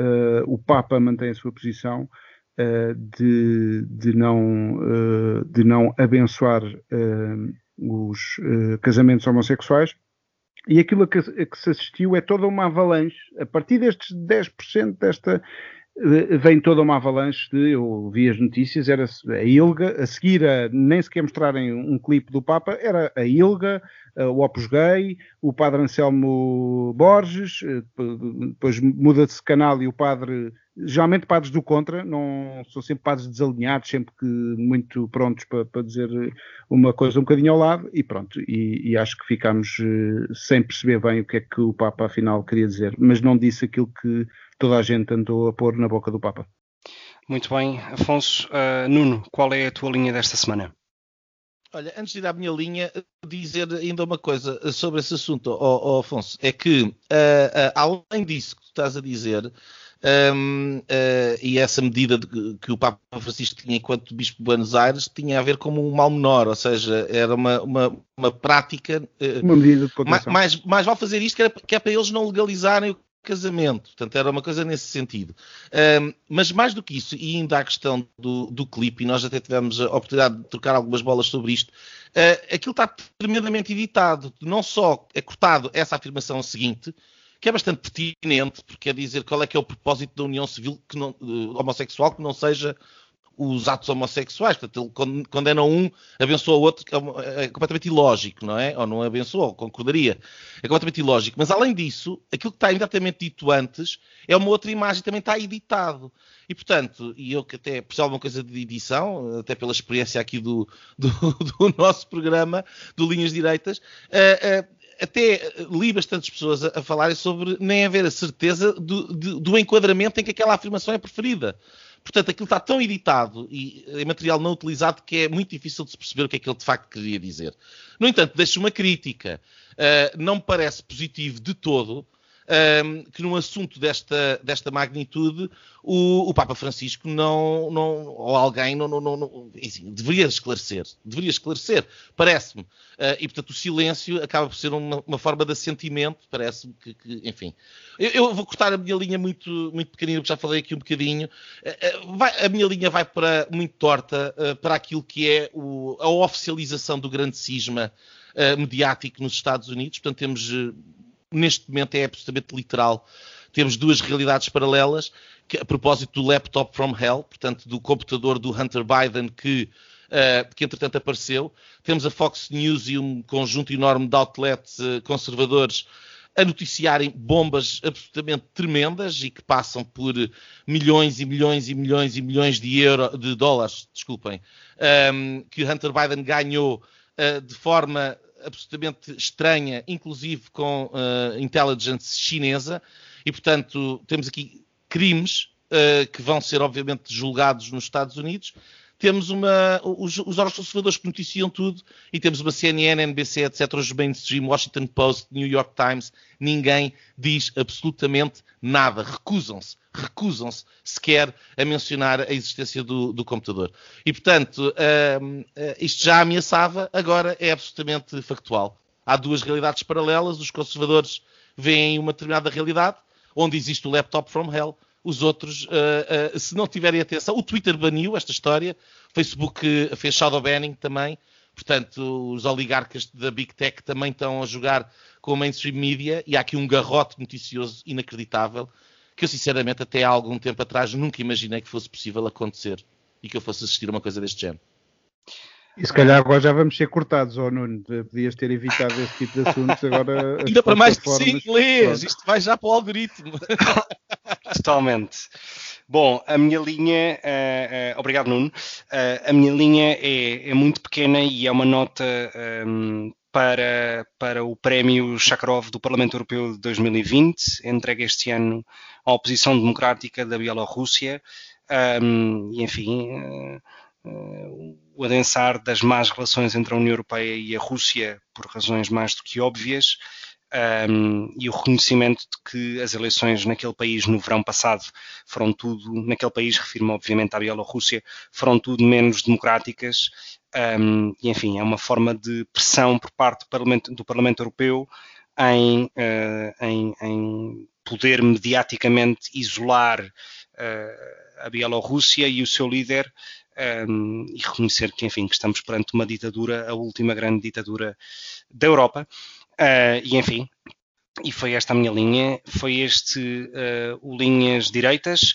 o Papa mantém a sua posição de, de, não, de não abençoar os casamentos homossexuais. E aquilo a que, a que, se assistiu é toda uma avalanche, a partir destes 10% desta, vem toda uma avalanche de, eu vi as notícias, era a Ilga, a seguir a nem sequer mostrarem um clipe do Papa, era a Ilga, o Opus Gay, o Padre Anselmo Borges, eh, depois muda-se canal e o Padre, geralmente padres do contra, não são sempre padres desalinhados, sempre que muito prontos para, para dizer uma coisa um bocadinho ao lado, e pronto, e, e acho que ficámos eh, sem perceber bem o que é que o Papa afinal queria dizer, mas não disse aquilo que toda a gente andou a pôr na boca do Papa. Muito bem, Afonso. Uh, Nuno, qual é a tua linha desta semana? Olha, antes de ir à minha linha, dizer ainda uma coisa sobre esse assunto, oh, oh Afonso. É que, uh, uh, além disso que tu estás a dizer, um, uh, e essa medida de, que o Papa Francisco tinha enquanto Bispo de Buenos Aires tinha a ver como um mal menor, ou seja, era uma, uma, uma prática. uma medida de mais, mais, mais vale fazer isto que, era, que é para eles não legalizarem o casamento. Portanto, era uma coisa nesse sentido. Um, mas mais do que isso, e ainda à questão do, do clipe, e nós até tivemos a oportunidade de trocar algumas bolas sobre isto, uh, aquilo está tremendamente editado. Não só é cortado essa afirmação seguinte, que é bastante pertinente, porque é dizer qual é que é o propósito da união civil que não, uh, homossexual que não seja os atos homossexuais. Portanto, ele condena um, abençoa o outro, é, é completamente ilógico, não é? Ou não abençoou, concordaria. É completamente ilógico. Mas além disso, aquilo que está imediatamente dito antes é uma outra imagem, também está editado. E portanto, e eu que até percebo alguma coisa de edição, até pela experiência aqui do, do, (laughs) do nosso programa, do Linhas Direitas, uh, uh, até li bastantes pessoas a, a, falarem sobre nem haver a certeza do, do, enquadramento em que aquela afirmação é preferida. Portanto, aquilo está tão editado e em material não utilizado que é muito difícil de se perceber o que é que ele de facto queria dizer. No entanto, deixo uma crítica. Uh, não me parece positivo de todo um, que num assunto desta, desta magnitude o, o Papa Francisco não, não ou alguém não, não, não enfim, deveria esclarecer, deveria esclarecer, parece-me. Uh, e portanto o silêncio acaba por ser uma, uma forma de assentimento, parece-me que, que, enfim. Eu, eu, vou cortar a minha linha muito, muito pequenina, porque já falei aqui um bocadinho. Uh, vai, a minha linha vai para muito torta uh, para aquilo que é o, a oficialização do grande cisma mediático nos Estados Unidos. Portanto, temos, neste momento, é absolutamente literal. Temos duas realidades paralelas, que, a propósito do laptop from hell, portanto, do computador do Hunter Biden que, uh, que entretanto apareceu. Temos a Fox News e um conjunto enorme de outlets conservadores a noticiarem bombas absolutamente tremendas e que passam por milhões e milhões e milhões e milhões de, euro, de dólares, desculpem, um, que o Hunter Biden ganhou uh, de forma absolutamente estranha, inclusive com uh, intelligence chinesa, e portanto temos aqui crimes uh, que vão ser obviamente julgados nos Estados Unidos. Temos uma, os, os órgãos conservadores que noticiam tudo e temos uma CNN, NBC, etc., os mainstream, Washington Post, New York Times, ninguém diz absolutamente nada, recusam-se, recusam-se sequer a mencionar a existência do, do computador. E, portanto, uh, uh, isto já ameaçava, agora é absolutamente factual. Há duas realidades paralelas, os conservadores veem uma determinada realidade, onde existe o laptop from hell, os outros, uh, uh, se não tiverem atenção, o Twitter baniu esta história, o Facebook fez shadow banning também, portanto, os oligarcas da Big Tech também estão a jogar com a mainstream media e há aqui um garrote noticioso inacreditável que eu, sinceramente, até há algum tempo atrás nunca imaginei que fosse possível acontecer e que eu fosse assistir a uma coisa deste género. E se calhar agora já vamos ser cortados, ou oh, Nuno, podias ter evitado esse tipo de assuntos agora. (laughs) Ainda para mais que sim inglês, isto vai já para o algoritmo. (laughs) Totalmente. Bom, a minha linha, uh, uh, obrigado Nuno, uh, a minha linha é, é, muito pequena e é uma nota um, ehm, para, para o prémio Sakharov do Parlamento Europeu de 2020, entregue este ano à oposição democrática da Bielorrússia, um, e enfim o adensar das más relações entre a União Europeia e a Rússia por razões mais do que óbvias um, e o reconhecimento de que as eleições naquele país no verão passado foram tudo, naquele país, refiro-me obviamente à Bielorrússia, foram tudo menos democráticas um, e enfim, é uma forma de pressão por parte do Parlamento, do Parlamento Europeu em, uh, em, em, poder mediaticamente isolar uh, a Bielorrússia e o seu líder um, e reconhecer que, enfim, que estamos perante uma ditadura, a última grande ditadura da Europa. Uh, e, enfim, e foi esta a minha linha, foi este uh, o Linhas Direitas.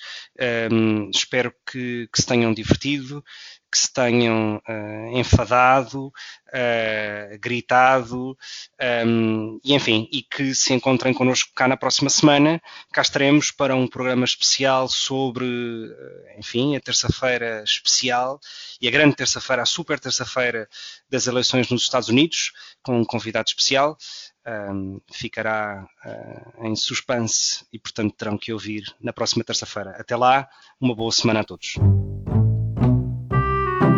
Um, espero que, que, se tenham divertido, que se tenham uh, enfadado, uh, gritado, um, e enfim, e que se encontrem connosco cá na próxima semana. Cá estaremos para um programa especial sobre, enfim, a terça-feira especial e a grande terça-feira, a super terça-feira das eleições nos Estados Unidos, com um convidado especial. Um, ficará uh, em suspense e, portanto, terão que ouvir na próxima terça-feira. Até lá, uma boa semana a todos.